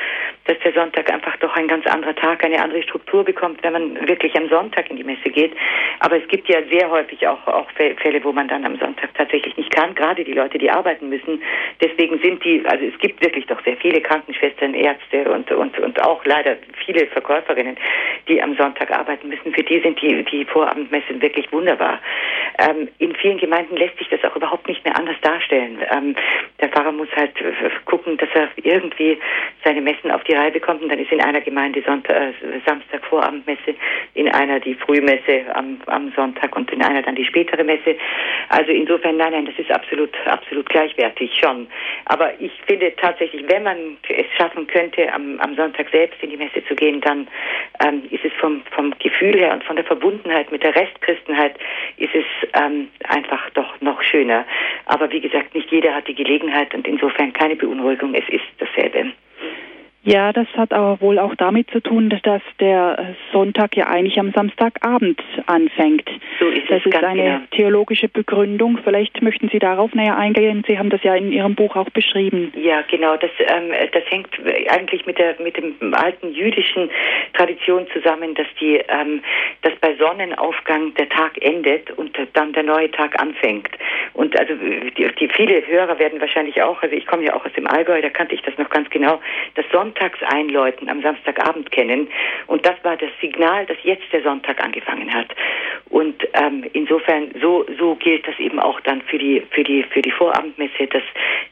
dass der Sonntag einfach doch ein ganz anderer Tag, eine andere Struktur bekommt, wenn man wirklich am Sonntag in die Messe geht. Aber es gibt ja sehr häufig auch, auch Fälle, wo man dann am Sonntag tatsächlich nicht kann, gerade die Leute, die arbeiten müssen. Deswegen sind die, also es gibt wirklich doch sehr viele Krankenschwestern, Ärzte und, und, und auch leider viele Verkäuferinnen, die am Sonntag arbeiten müssen. Für die sind die, die Vorabendmessen wirklich wunderbar. Ähm, in vielen Gemeinden lässt sich das auch überhaupt nicht mehr anders darstellen. Ähm, der Pfarrer muss halt gucken, dass er irgendwie seine Messen auf die Reihe bekommt und dann ist in einer Gemeinde Sonntag, äh, Samstag Vorabendmesse, in einer die Frühmesse am, am Sonntag und in einer dann die spätere Messe. Also insofern, nein, nein, das ist absolut, absolut gleichwertig schon. Aber ich finde tatsächlich, wenn man es schaffen könnte, am, am Sonntag selbst in die Messe zu gehen, dann ähm, ist es vom, vom Gefühl her und von der Verbundenheit mit der Restchristenheit ist es ähm, einfach doch noch schöner. Aber wie gesagt, nicht jeder hat die Gelegenheit und insofern keine Beunruhigung, es ist dasselbe. Ja, das hat aber wohl auch damit zu tun, dass der Sonntag ja eigentlich am Samstagabend anfängt. So ist das es ist eine genau. theologische Begründung. Vielleicht möchten Sie darauf näher eingehen. Sie haben das ja in Ihrem Buch auch beschrieben. Ja, genau. Das, ähm, das hängt eigentlich mit der mit dem alten jüdischen Tradition zusammen, dass die, ähm, dass bei Sonnenaufgang der Tag endet und dann der neue Tag anfängt. Und also die, die viele Hörer werden wahrscheinlich auch, also ich komme ja auch aus dem Allgäu, da kannte ich das noch ganz genau, das Sonntagseinläuten am Samstagabend kennen. Und das war das Signal, dass jetzt der Sonntag angefangen hat. Und ähm, insofern so so gilt das eben auch dann für die für die für die Vorabendmesse. dass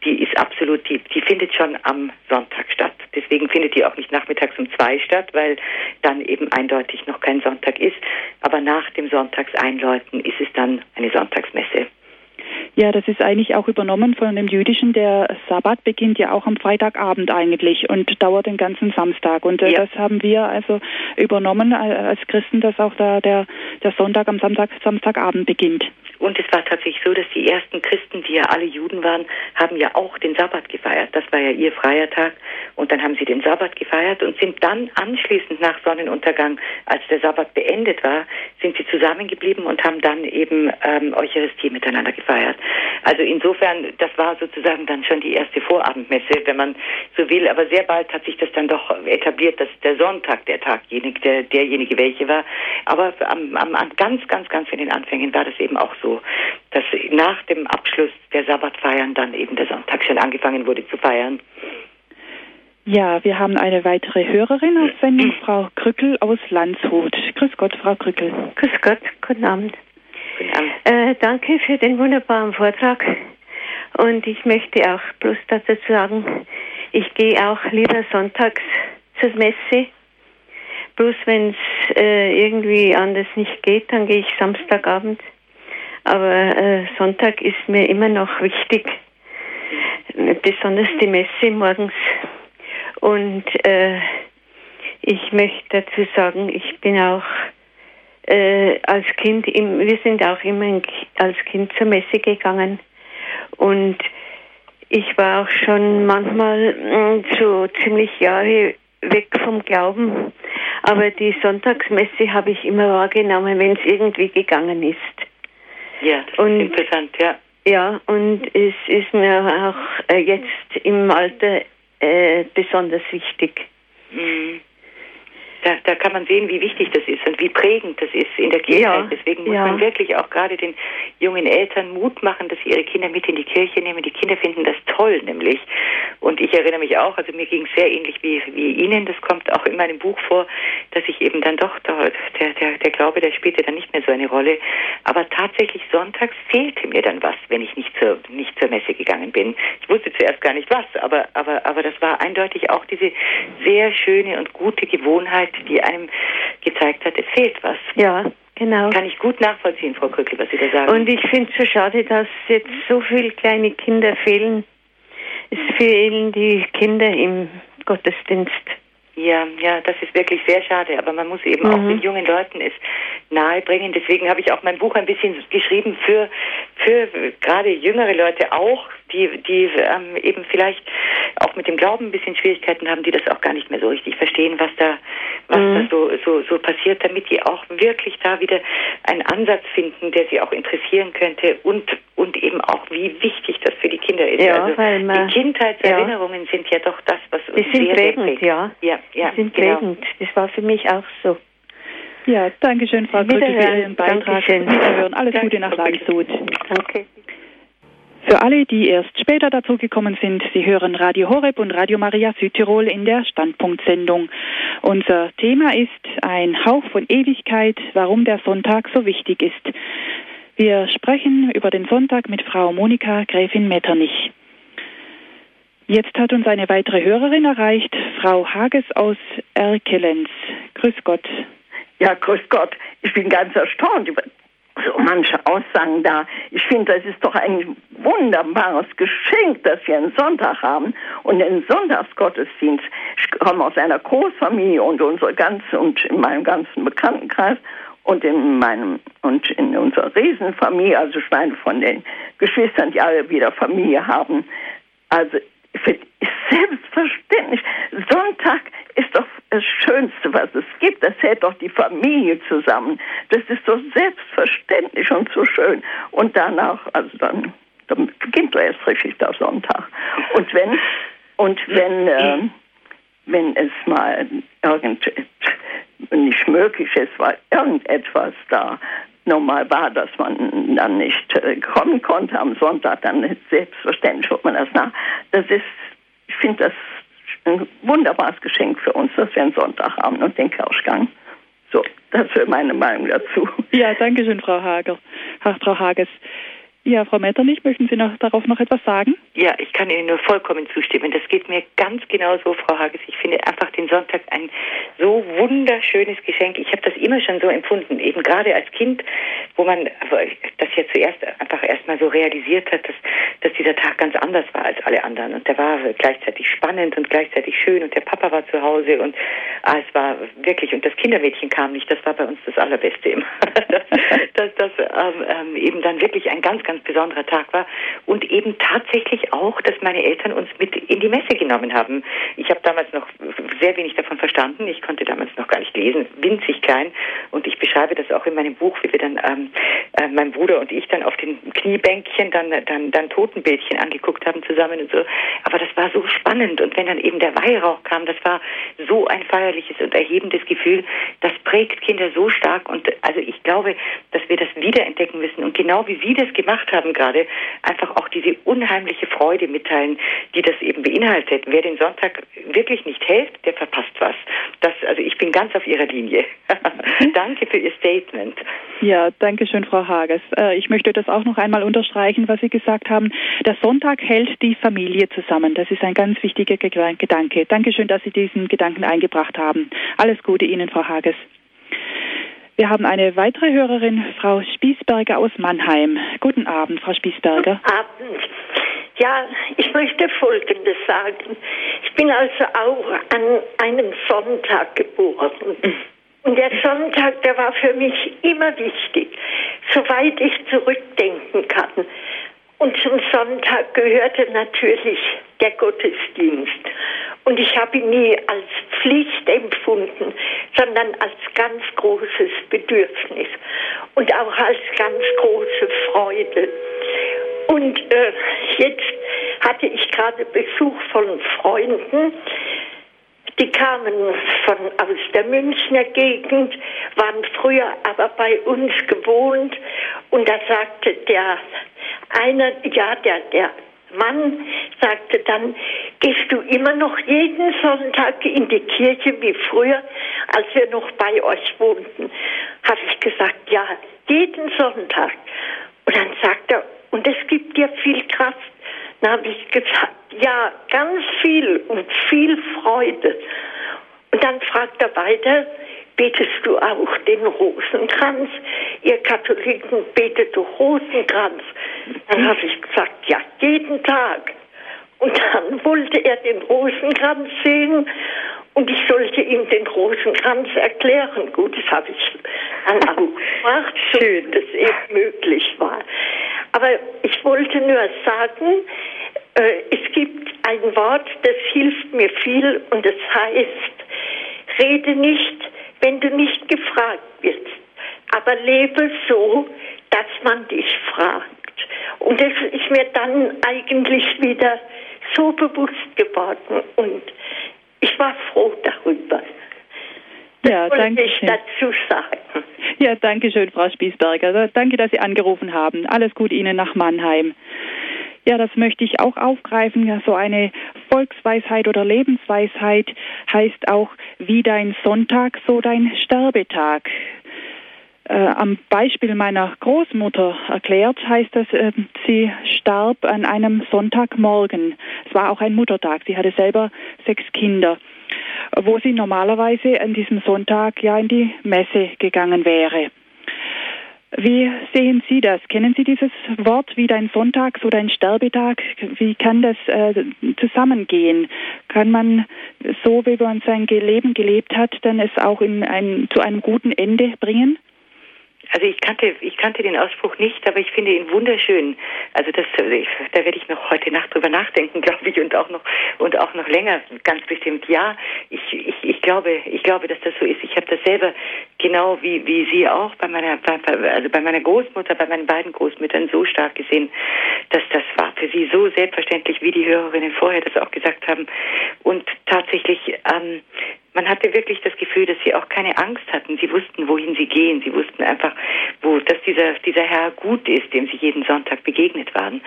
die ist absolut die die findet schon am Sonntag statt. Deswegen findet die auch nicht nachmittags um zwei statt, weil dann eben eindeutig noch kein Sonntag ist. Aber nach dem Sonntagseinläuten ist es dann eine Sonntagsmesse. Ja, das ist eigentlich auch übernommen von dem Jüdischen. Der Sabbat beginnt ja auch am Freitagabend eigentlich und dauert den ganzen Samstag. Und äh, Ja. das haben wir also übernommen äh, als Christen, dass auch da der, der Sonntag am Samstag, Samstagabend beginnt. Und es war tatsächlich so, dass die ersten Christen, die ja alle Juden waren, haben ja auch den Sabbat gefeiert. Das war ja ihr freier Tag. Und dann haben sie den Sabbat gefeiert und sind dann anschließend nach Sonnenuntergang, als der Sabbat beendet war, sind sie zusammengeblieben und haben dann eben ähm, Eucharistie miteinander gefeiert. Also insofern, das war sozusagen dann schon die erste Vorabendmesse, wenn man so will. Aber sehr bald hat sich das dann doch etabliert, dass der Sonntag der Tagjenige, der, derjenige welche war. Aber am, am ganz, ganz, ganz in den Anfängen war das eben auch so, dass nach dem Abschluss der Sabbatfeiern dann eben der Sonntag schon angefangen wurde zu feiern. Ja, wir haben eine weitere Hörerin auf Sendung, Frau Krückel aus Landshut. Grüß Gott, Frau Krückel. Grüß Gott, guten Abend. Guten Abend. Äh, danke für den wunderbaren Vortrag. Und ich möchte auch bloß dazu sagen, ich gehe auch lieber sonntags zur Messe. Bloß wenn es äh, irgendwie anders nicht geht, dann gehe ich Samstagabend. Aber äh, Sonntag ist mir immer noch wichtig. Besonders die Messe morgens. Und äh, ich möchte dazu sagen, ich bin auch äh, als Kind, im, wir sind auch immer als Kind zur Messe gegangen. Und ich war auch schon manchmal mh, so ziemlich Jahre weg vom Glauben. Aber die Sonntagsmesse habe ich immer wahrgenommen, wenn es irgendwie gegangen ist. Ja, das Und- ist interessant, ja. Ja, und es ist mir auch äh, jetzt im Alter äh, besonders wichtig. Mhm. Da, da kann man sehen, wie wichtig das ist und wie prägend das ist in der Kindheit. Ja, Deswegen muss ja. man wirklich auch gerade den jungen Eltern Mut machen, dass sie ihre Kinder mit in die Kirche nehmen. Die Kinder finden das toll, nämlich. Und ich erinnere mich auch, also mir ging es sehr ähnlich wie, wie Ihnen. Das kommt auch in meinem Buch vor, dass ich eben dann doch, da, der, der, der Glaube, der spielte dann nicht mehr so eine Rolle. Aber tatsächlich sonntags fehlte mir dann was, wenn ich nicht zur, nicht zur Messe gegangen bin. Ich wusste zuerst gar nicht was, aber, aber, aber das war eindeutig auch diese sehr schöne und gute Gewohnheit, die einem gezeigt hat, es fehlt was. Ja, genau. Kann ich gut nachvollziehen, Frau Krückel, was Sie da sagen. Und ich finde es so schade, dass jetzt so viele kleine Kinder fehlen. Es fehlen die Kinder im Gottesdienst. Ja, ja, das ist wirklich sehr schade, aber man muss eben auch Mhm. den jungen Leuten es nahebringen. Deswegen habe ich auch mein Buch ein bisschen geschrieben für, für gerade jüngere Leute auch, die, die ähm, eben vielleicht auch mit dem Glauben ein bisschen Schwierigkeiten haben, die das auch gar nicht mehr so richtig verstehen, was da, was mhm. da so, so, so passiert, damit die auch wirklich da wieder einen Ansatz finden, der sie auch interessieren könnte und, und eben auch, wie wichtig das für die Kinder ist. Ja, also weil man, die Kindheitserinnerungen ja. sind ja doch das, was uns die sind sehr, prägend, sehr ja. Ja, ja, die sind genau. prägend. Das war für mich auch so. Ja, danke schön, Frau Krücke, für Ihren Beitrag. Dankeschön. Wiederhören. Alles Gute nach Landshut. Danke. Für alle, die erst später dazugekommen sind, Sie hören Radio Horeb und Radio Maria Südtirol in der Standpunktsendung. Unser Thema ist ein Hauch von Ewigkeit, warum der Sonntag so wichtig ist. Wir sprechen über den Sonntag mit Frau Monika Gräfin Metternich. Jetzt hat uns eine weitere Hörerin erreicht, Frau Hages aus Erkelenz. Grüß Gott. Ja, grüß Gott. Ich bin ganz erstaunt über so manche Aussagen da. Ich finde, das ist doch ein wunderbares Geschenk, dass wir einen Sonntag haben und einen Sonntagsgottesdienst. Ich komme aus einer Großfamilie und unsere ganze und in meinem ganzen Bekanntenkreis und in meinem und in unserer Riesenfamilie, also ich meine von den Geschwistern, die alle wieder Familie haben. Also selbstverständlich. Sonntag ist doch das Schönste, was es gibt. Das hält doch die Familie zusammen. Das ist so selbstverständlich und so schön. Und danach, also dann, dann beginnt erst richtig der Sonntag. Und wenn, und wenn, äh, wenn es mal irgend nicht möglich ist, weil irgendetwas da normal war, dass man dann nicht äh, kommen konnte am Sonntag, dann selbstverständlich holt man das nach. Das ist, ich finde das ein wunderbares Geschenk für uns, dass wir einen Sonntag haben und den Kirchgang. So, das wäre meine Meinung dazu. Ja, danke schön, Frau Hager. Frau Hages. Ja, Frau Metternich, möchten Sie noch, darauf noch etwas sagen? Ja, ich kann Ihnen nur vollkommen zustimmen. Das geht mir ganz genau so, Frau Hages. Ich finde einfach den Sonntag ein so wunderschönes Geschenk. Ich habe das immer schon so empfunden, eben gerade als Kind, wo man das ja zuerst einfach erstmal so realisiert hat, dass, dass dieser Tag ganz anders war als alle anderen. Und der war gleichzeitig spannend und gleichzeitig schön und der Papa war zu Hause und ah, es war wirklich, und das Kindermädchen kam nicht, das war bei uns das Allerbeste immer. dass das, das ähm, ähm, eben dann wirklich ein ganz, ganz besonderer Tag war und eben tatsächlich auch, dass meine Eltern uns mit in die Messe genommen haben. Ich habe damals noch sehr wenig davon verstanden. Ich konnte damals noch gar nicht lesen, winzig klein. Und ich beschreibe das auch in meinem Buch, wie wir dann, ähm, äh, mein Bruder und ich dann auf den Kniebänkchen dann, dann, dann Totenbildchen angeguckt haben zusammen und so. Aber das war so spannend. Und wenn dann eben der Weihrauch kam, das war so ein feierliches und erhebendes Gefühl. Das prägt Kinder so stark. Und also ich glaube, dass wir das wiederentdecken müssen. Und genau wie Sie das gemacht haben gerade, einfach auch diese unheimliche Freude mitteilen, die das eben beinhaltet. Wer den Sonntag wirklich nicht hält, der verpasst was. Das, also ich bin ganz auf Ihrer Linie. danke für Ihr Statement. Ja, danke schön, Frau Hages. Äh, ich möchte das auch noch einmal unterstreichen, was Sie gesagt haben. Der Sonntag hält die Familie zusammen. Das ist ein ganz wichtiger Gedanke. Dankeschön, dass Sie diesen Gedanken eingebracht haben. Alles Gute Ihnen, Frau Hages. Wir haben eine weitere Hörerin, Frau Spießberger aus Mannheim. Guten Abend, Frau Spießberger. Guten Abend. Ja, ich möchte Folgendes sagen. Ich bin also auch an einem Sonntag geboren. Und der Sonntag, der war für mich immer wichtig, soweit ich zurückdenken kann. Und zum Sonntag gehörte natürlich der Gottesdienst. Und ich habe ihn nie als Pflicht empfunden, sondern als ganz großes Bedürfnis und auch als ganz große Freude. Und äh, jetzt hatte ich gerade Besuch von Freunden, die kamen von aus der Münchner Gegend, waren früher aber bei uns gewohnt und da sagte der einer, ja, der, der Mann sagte dann, gehst du immer noch jeden Sonntag in die Kirche wie früher, als wir noch bei euch wohnten? Habe ich gesagt, ja, jeden Sonntag. Und dann sagt er, und es gibt dir viel Kraft. Dann habe ich gesagt, ja, ganz viel und viel Freude. Und dann fragt er weiter, betest du auch den Rosenkranz? Ihr Katholiken betet doch Rosenkranz. Dann habe ich gesagt, ja, jeden Tag. Und dann wollte er den Rosenkranz sehen und ich sollte ihm den Rosenkranz erklären. Gut, das habe ich dann auch gemacht, so dass es eben möglich war. Aber ich wollte nur sagen, äh, es gibt ein Wort, das hilft mir viel und das heißt, rede nicht, wenn du nicht gefragt wirst, aber lebe so, dass man dich fragt. Und das ist mir dann eigentlich wieder so bewusst geworden und ich war froh darüber. Das ja, danke ich dazu sagen. Ja, danke schön, Frau Spiesberger. Danke, dass Sie angerufen haben. Alles gut Ihnen nach Mannheim. Ja, das möchte ich auch aufgreifen. So eine Volksweisheit oder Lebensweisheit heißt auch, wie dein Sonntag, so dein Sterbetag. Äh, am Beispiel meiner Großmutter erklärt heißt das, äh, sie starb an einem Sonntagmorgen. Es war auch ein Muttertag. Sie hatte selber sechs Kinder, wo sie normalerweise an diesem Sonntag ja in die Messe gegangen wäre. Wie sehen Sie das? Kennen Sie dieses Wort wie dein Sonntag, so dein Sterbetag? Wie kann das äh, zusammengehen? Kann man so, wie man sein Leben gelebt hat, dann es auch in ein, zu einem guten Ende bringen? Also ich kannte, ich kannte den Ausspruch nicht, aber ich finde ihn wunderschön. Also das, ich, da werde ich noch heute Nacht drüber nachdenken, glaube ich, und auch noch und auch noch länger, ganz bestimmt. Ja, ich, ich, ich glaube, ich glaube, dass das so ist. Ich habe das selber genau wie wie Sie auch bei meiner, bei, also bei meiner Großmutter, bei meinen beiden Großmüttern so stark gesehen, dass das war für sie so selbstverständlich, wie die Hörerinnen vorher das auch gesagt haben. Und tatsächlich ähm, man hatte wirklich das Gefühl, dass sie auch keine Angst hatten. Sie wussten, wohin sie gehen. Sie wussten einfach, wo, dass dieser, dieser Herr gut ist, dem sie jeden Sonntag begegnet waren.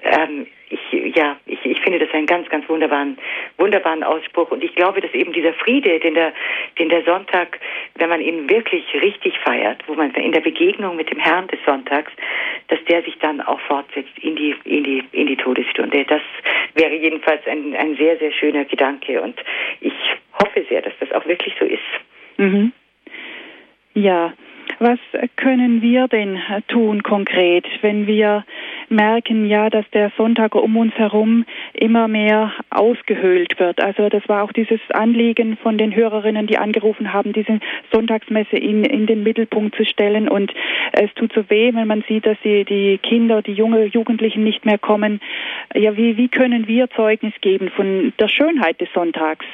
Ähm, ich, ja, ich, ich finde das einen ganz, ganz wunderbaren, wunderbaren Ausspruch. Und ich glaube, dass eben dieser Friede, den der, den der Sonntag, wenn man ihn wirklich richtig feiert, wo man in der Begegnung mit dem Herrn des Sonntags, dass der sich dann auch fortsetzt in die, in die, in die Todesstunde. Das wäre jedenfalls ein, ein sehr, sehr schöner Gedanke. Und ich hoffe sehr, dass das auch wirklich so ist. Mhm. Ja, was können wir denn tun konkret, wenn wir merken ja, dass der Sonntag um uns herum immer mehr ausgehöhlt wird? Also das war auch dieses Anliegen von den Hörerinnen, die angerufen haben, diese Sonntagsmesse in, in den Mittelpunkt zu stellen. Und es tut so weh, wenn man sieht, dass die, die Kinder, die junge Jugendlichen nicht mehr kommen. Ja, wie, wie können wir Zeugnis geben von der Schönheit des Sonntags?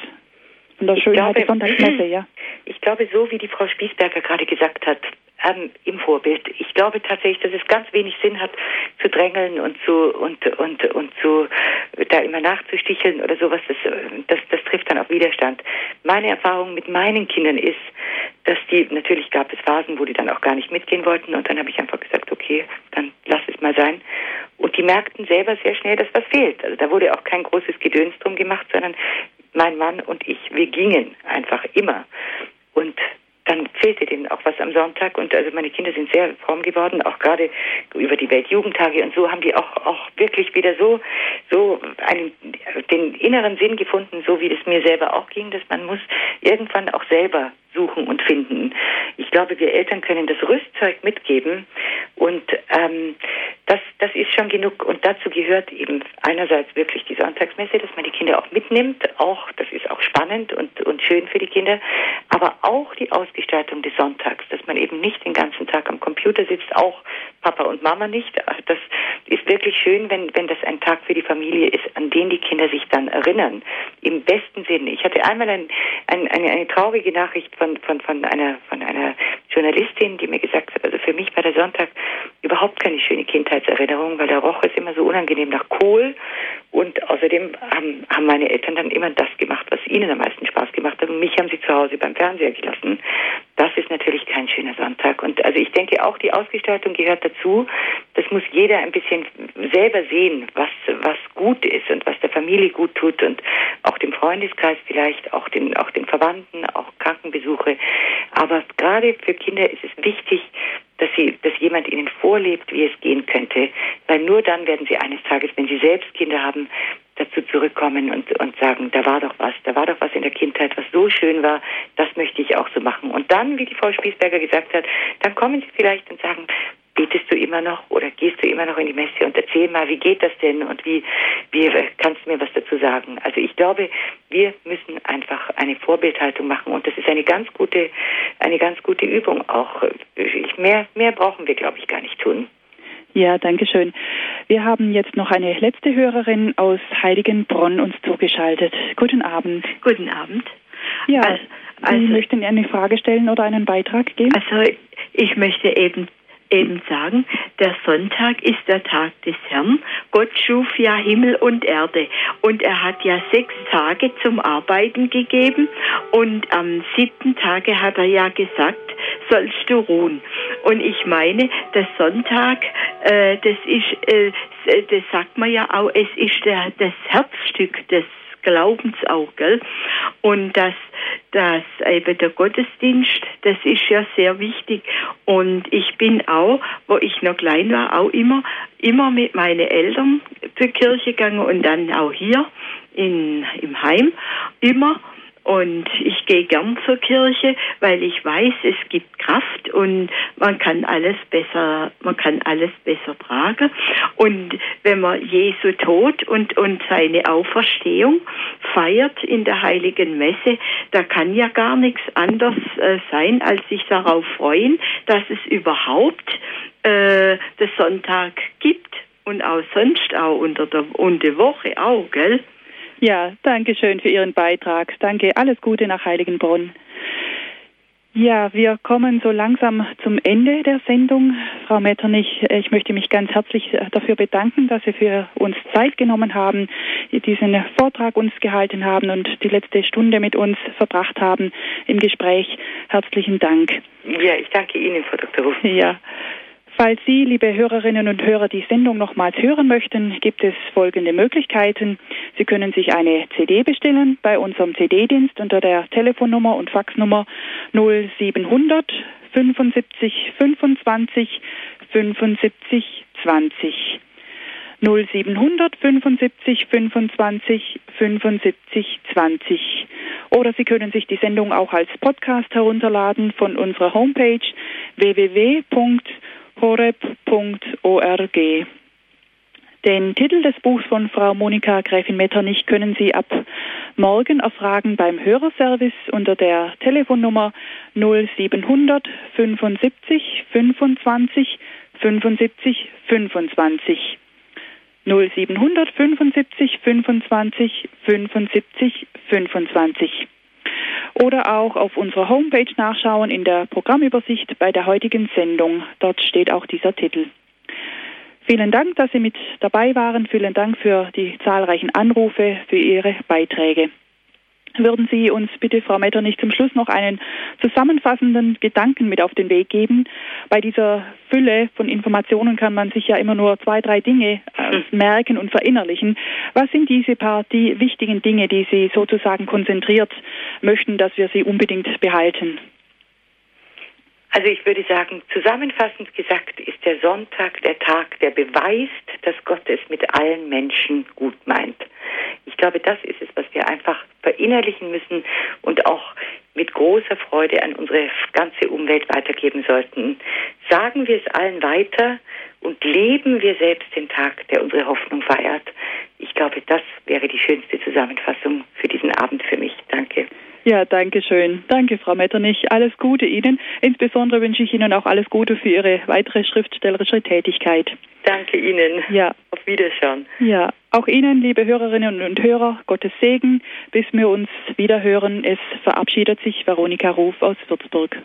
Von der Schönheit der Sonntagsmesse, ja. Ich glaube, so wie die Frau Spiesberger gerade gesagt hat, ähm, im Vorbild. Ich glaube tatsächlich, dass es ganz wenig Sinn hat, zu drängeln und zu und und und zu da immer nachzusticheln oder sowas. Das, das, das trifft dann auf Widerstand. Meine Erfahrung mit meinen Kindern ist, dass die natürlich gab es Phasen, wo die dann auch gar nicht mitgehen wollten und dann habe ich einfach gesagt, okay, dann lass es mal sein. Und die merkten selber sehr schnell, dass was fehlt. Also da wurde auch kein großes Gedöns drum gemacht, sondern mein Mann und ich, wir gingen einfach immer. Und dann fehlte denen auch was am Sonntag und also meine Kinder sind sehr fromm geworden, auch gerade über die Weltjugendtage und so haben die auch auch wirklich wieder so so einen den inneren Sinn gefunden, so wie es mir selber auch ging, dass man muss irgendwann auch selber suchen und finden. Ich glaube, wir Eltern können das Rüstzeug mitgeben und ähm, das, das ist schon genug. Und dazu gehört eben einerseits wirklich die Sonntagsmesse, dass man die Kinder auch mitnimmt. Auch, das ist auch spannend und, und schön für die Kinder. Aber auch die Ausgestaltung des Sonntags, dass man eben nicht den ganzen Tag am Computer sitzt, auch Papa und Mama nicht. Das ist wirklich schön, wenn, wenn das ein Tag für die Familie ist, an den die Kinder sich dann erinnern. Im besten Sinne. Ich hatte einmal ein, ein, eine, eine traurige Nachricht von, von, von, einer, von einer Journalistin, die mir gesagt hat, also für mich war der Sonntag überhaupt keine schöne Kindheitserinnerung, weil da roch es immer so unangenehm nach Kohl und außerdem haben, haben meine Eltern dann immer das gemacht, was ihnen am meisten Spaß gemacht hat und mich haben sie zu Hause beim Fernseher gelassen. Das ist natürlich kein schöner Sonntag und also ich denke auch die Ausgestaltung gehört dazu. Das muss jeder ein bisschen selber sehen, was, was gut ist und was der Familie gut tut und auch dem Freundeskreis vielleicht, auch den, auch den Verwandten, auch Krankenbesuche. Aber gerade für Kinder ist es wichtig, dass sie, dass jemand ihnen vorlebt, wie es gehen könnte, weil nur dann werden sie eines Tages, wenn sie selbst Kinder haben, dazu zurückkommen und, und sagen, da war doch was, da war doch was in der Kindheit, was so schön war, das möchte ich auch so machen. Und dann, wie die Frau Spiesberger gesagt hat, dann kommen sie vielleicht und sagen, betest du immer noch oder gehst du immer noch in die Messe und erzähl mal, wie geht das denn und wie, wie kannst du mir was dazu sagen? Also ich glaube, wir müssen einfach eine Vorbildhaltung machen und das ist eine ganz gute, eine ganz gute Übung auch. Mehr, mehr brauchen wir, glaube ich, gar nicht tun. Ja, danke schön. Wir haben jetzt noch eine letzte Hörerin aus Heiligenbronn uns zugeschaltet. Guten Abend. Guten Abend. Ja, also, Sie möchten eine Frage stellen oder einen Beitrag geben? Also ich möchte eben eben sagen, der Sonntag ist der Tag des Herrn. Gott schuf ja Himmel und Erde und er hat ja sechs Tage zum Arbeiten gegeben und am siebten Tage hat er ja gesagt, sollst du ruhen. Und ich meine, der Sonntag, äh, das ist, äh, das sagt man ja auch, es ist der, das Herzstück des Glaubens auch, gell? Und dass, dass eben der Gottesdienst, das ist ja sehr wichtig. Und ich bin auch, wo ich noch klein war, auch immer, immer mit meinen Eltern zur Kirche gegangen und dann auch hier in, im Heim, immer. Und ich gehe gern zur Kirche, weil ich weiß, es gibt Kraft und man kann alles besser, man kann alles besser tragen. Und wenn man Jesu Tod und, und seine Auferstehung feiert in der heiligen Messe, da kann ja gar nichts anderes äh, sein, als sich darauf freuen, dass es überhaupt äh, den Sonntag gibt und auch sonst auch unter der, unter der Woche auch, gell? Ja, danke schön für Ihren Beitrag. Danke, alles Gute nach Heiligenbrunn. Ja, wir kommen so langsam zum Ende der Sendung. Frau Metternich, ich möchte mich ganz herzlich dafür bedanken, dass Sie für uns Zeit genommen haben, diesen Vortrag uns gehalten haben und die letzte Stunde mit uns verbracht haben im Gespräch. Herzlichen Dank. Ja, ich danke Ihnen, Frau Dr. Ruf. Ja. Falls Sie, liebe Hörerinnen und Hörer, die Sendung nochmals hören möchten, gibt es folgende Möglichkeiten. Sie können sich eine CD bestellen bei unserem CD-Dienst unter der Telefonnummer und Faxnummer 0700 75 25 75 20. 0700 75 25 75 20. Oder Sie können sich die Sendung auch als Podcast herunterladen von unserer Homepage www horeb.org. Den Titel des Buchs von Frau Monika Gräfin Metternich können Sie ab morgen erfragen beim Hörerservice unter der Telefonnummer 0700 75 25 75 25. 0700 75 25 75 25 oder auch auf unserer Homepage nachschauen in der Programmübersicht bei der heutigen Sendung. Dort steht auch dieser Titel. Vielen Dank, dass Sie mit dabei waren. Vielen Dank für die zahlreichen Anrufe, für Ihre Beiträge. Würden Sie uns bitte, Frau Metternich, zum Schluss noch einen zusammenfassenden Gedanken mit auf den Weg geben? Bei dieser Fülle von Informationen kann man sich ja immer nur zwei, drei Dinge äh, merken und verinnerlichen. Was sind diese paar die wichtigen Dinge, die Sie sozusagen konzentriert möchten, dass wir sie unbedingt behalten? Also ich würde sagen, zusammenfassend gesagt ist der Sonntag der Tag, der beweist, dass Gott es mit allen Menschen gut meint. Ich glaube, das ist es, was wir einfach verinnerlichen müssen und auch mit großer Freude an unsere ganze Umwelt weitergeben sollten. Sagen wir es allen weiter und leben wir selbst den Tag, der unsere Hoffnung feiert. Ich glaube, das wäre die schönste Zusammenfassung für diesen Abend für mich. Danke. Ja, danke schön. Danke, Frau Metternich. Alles Gute Ihnen. Insbesondere wünsche ich Ihnen auch alles Gute für Ihre weitere schriftstellerische Tätigkeit. Danke Ihnen. Ja. Auf Wiederschauen. Ja, auch Ihnen, liebe Hörerinnen und Hörer, Gottes Segen. Bis wir uns wieder hören. Es verabschiedet sich Veronika Ruf aus Würzburg.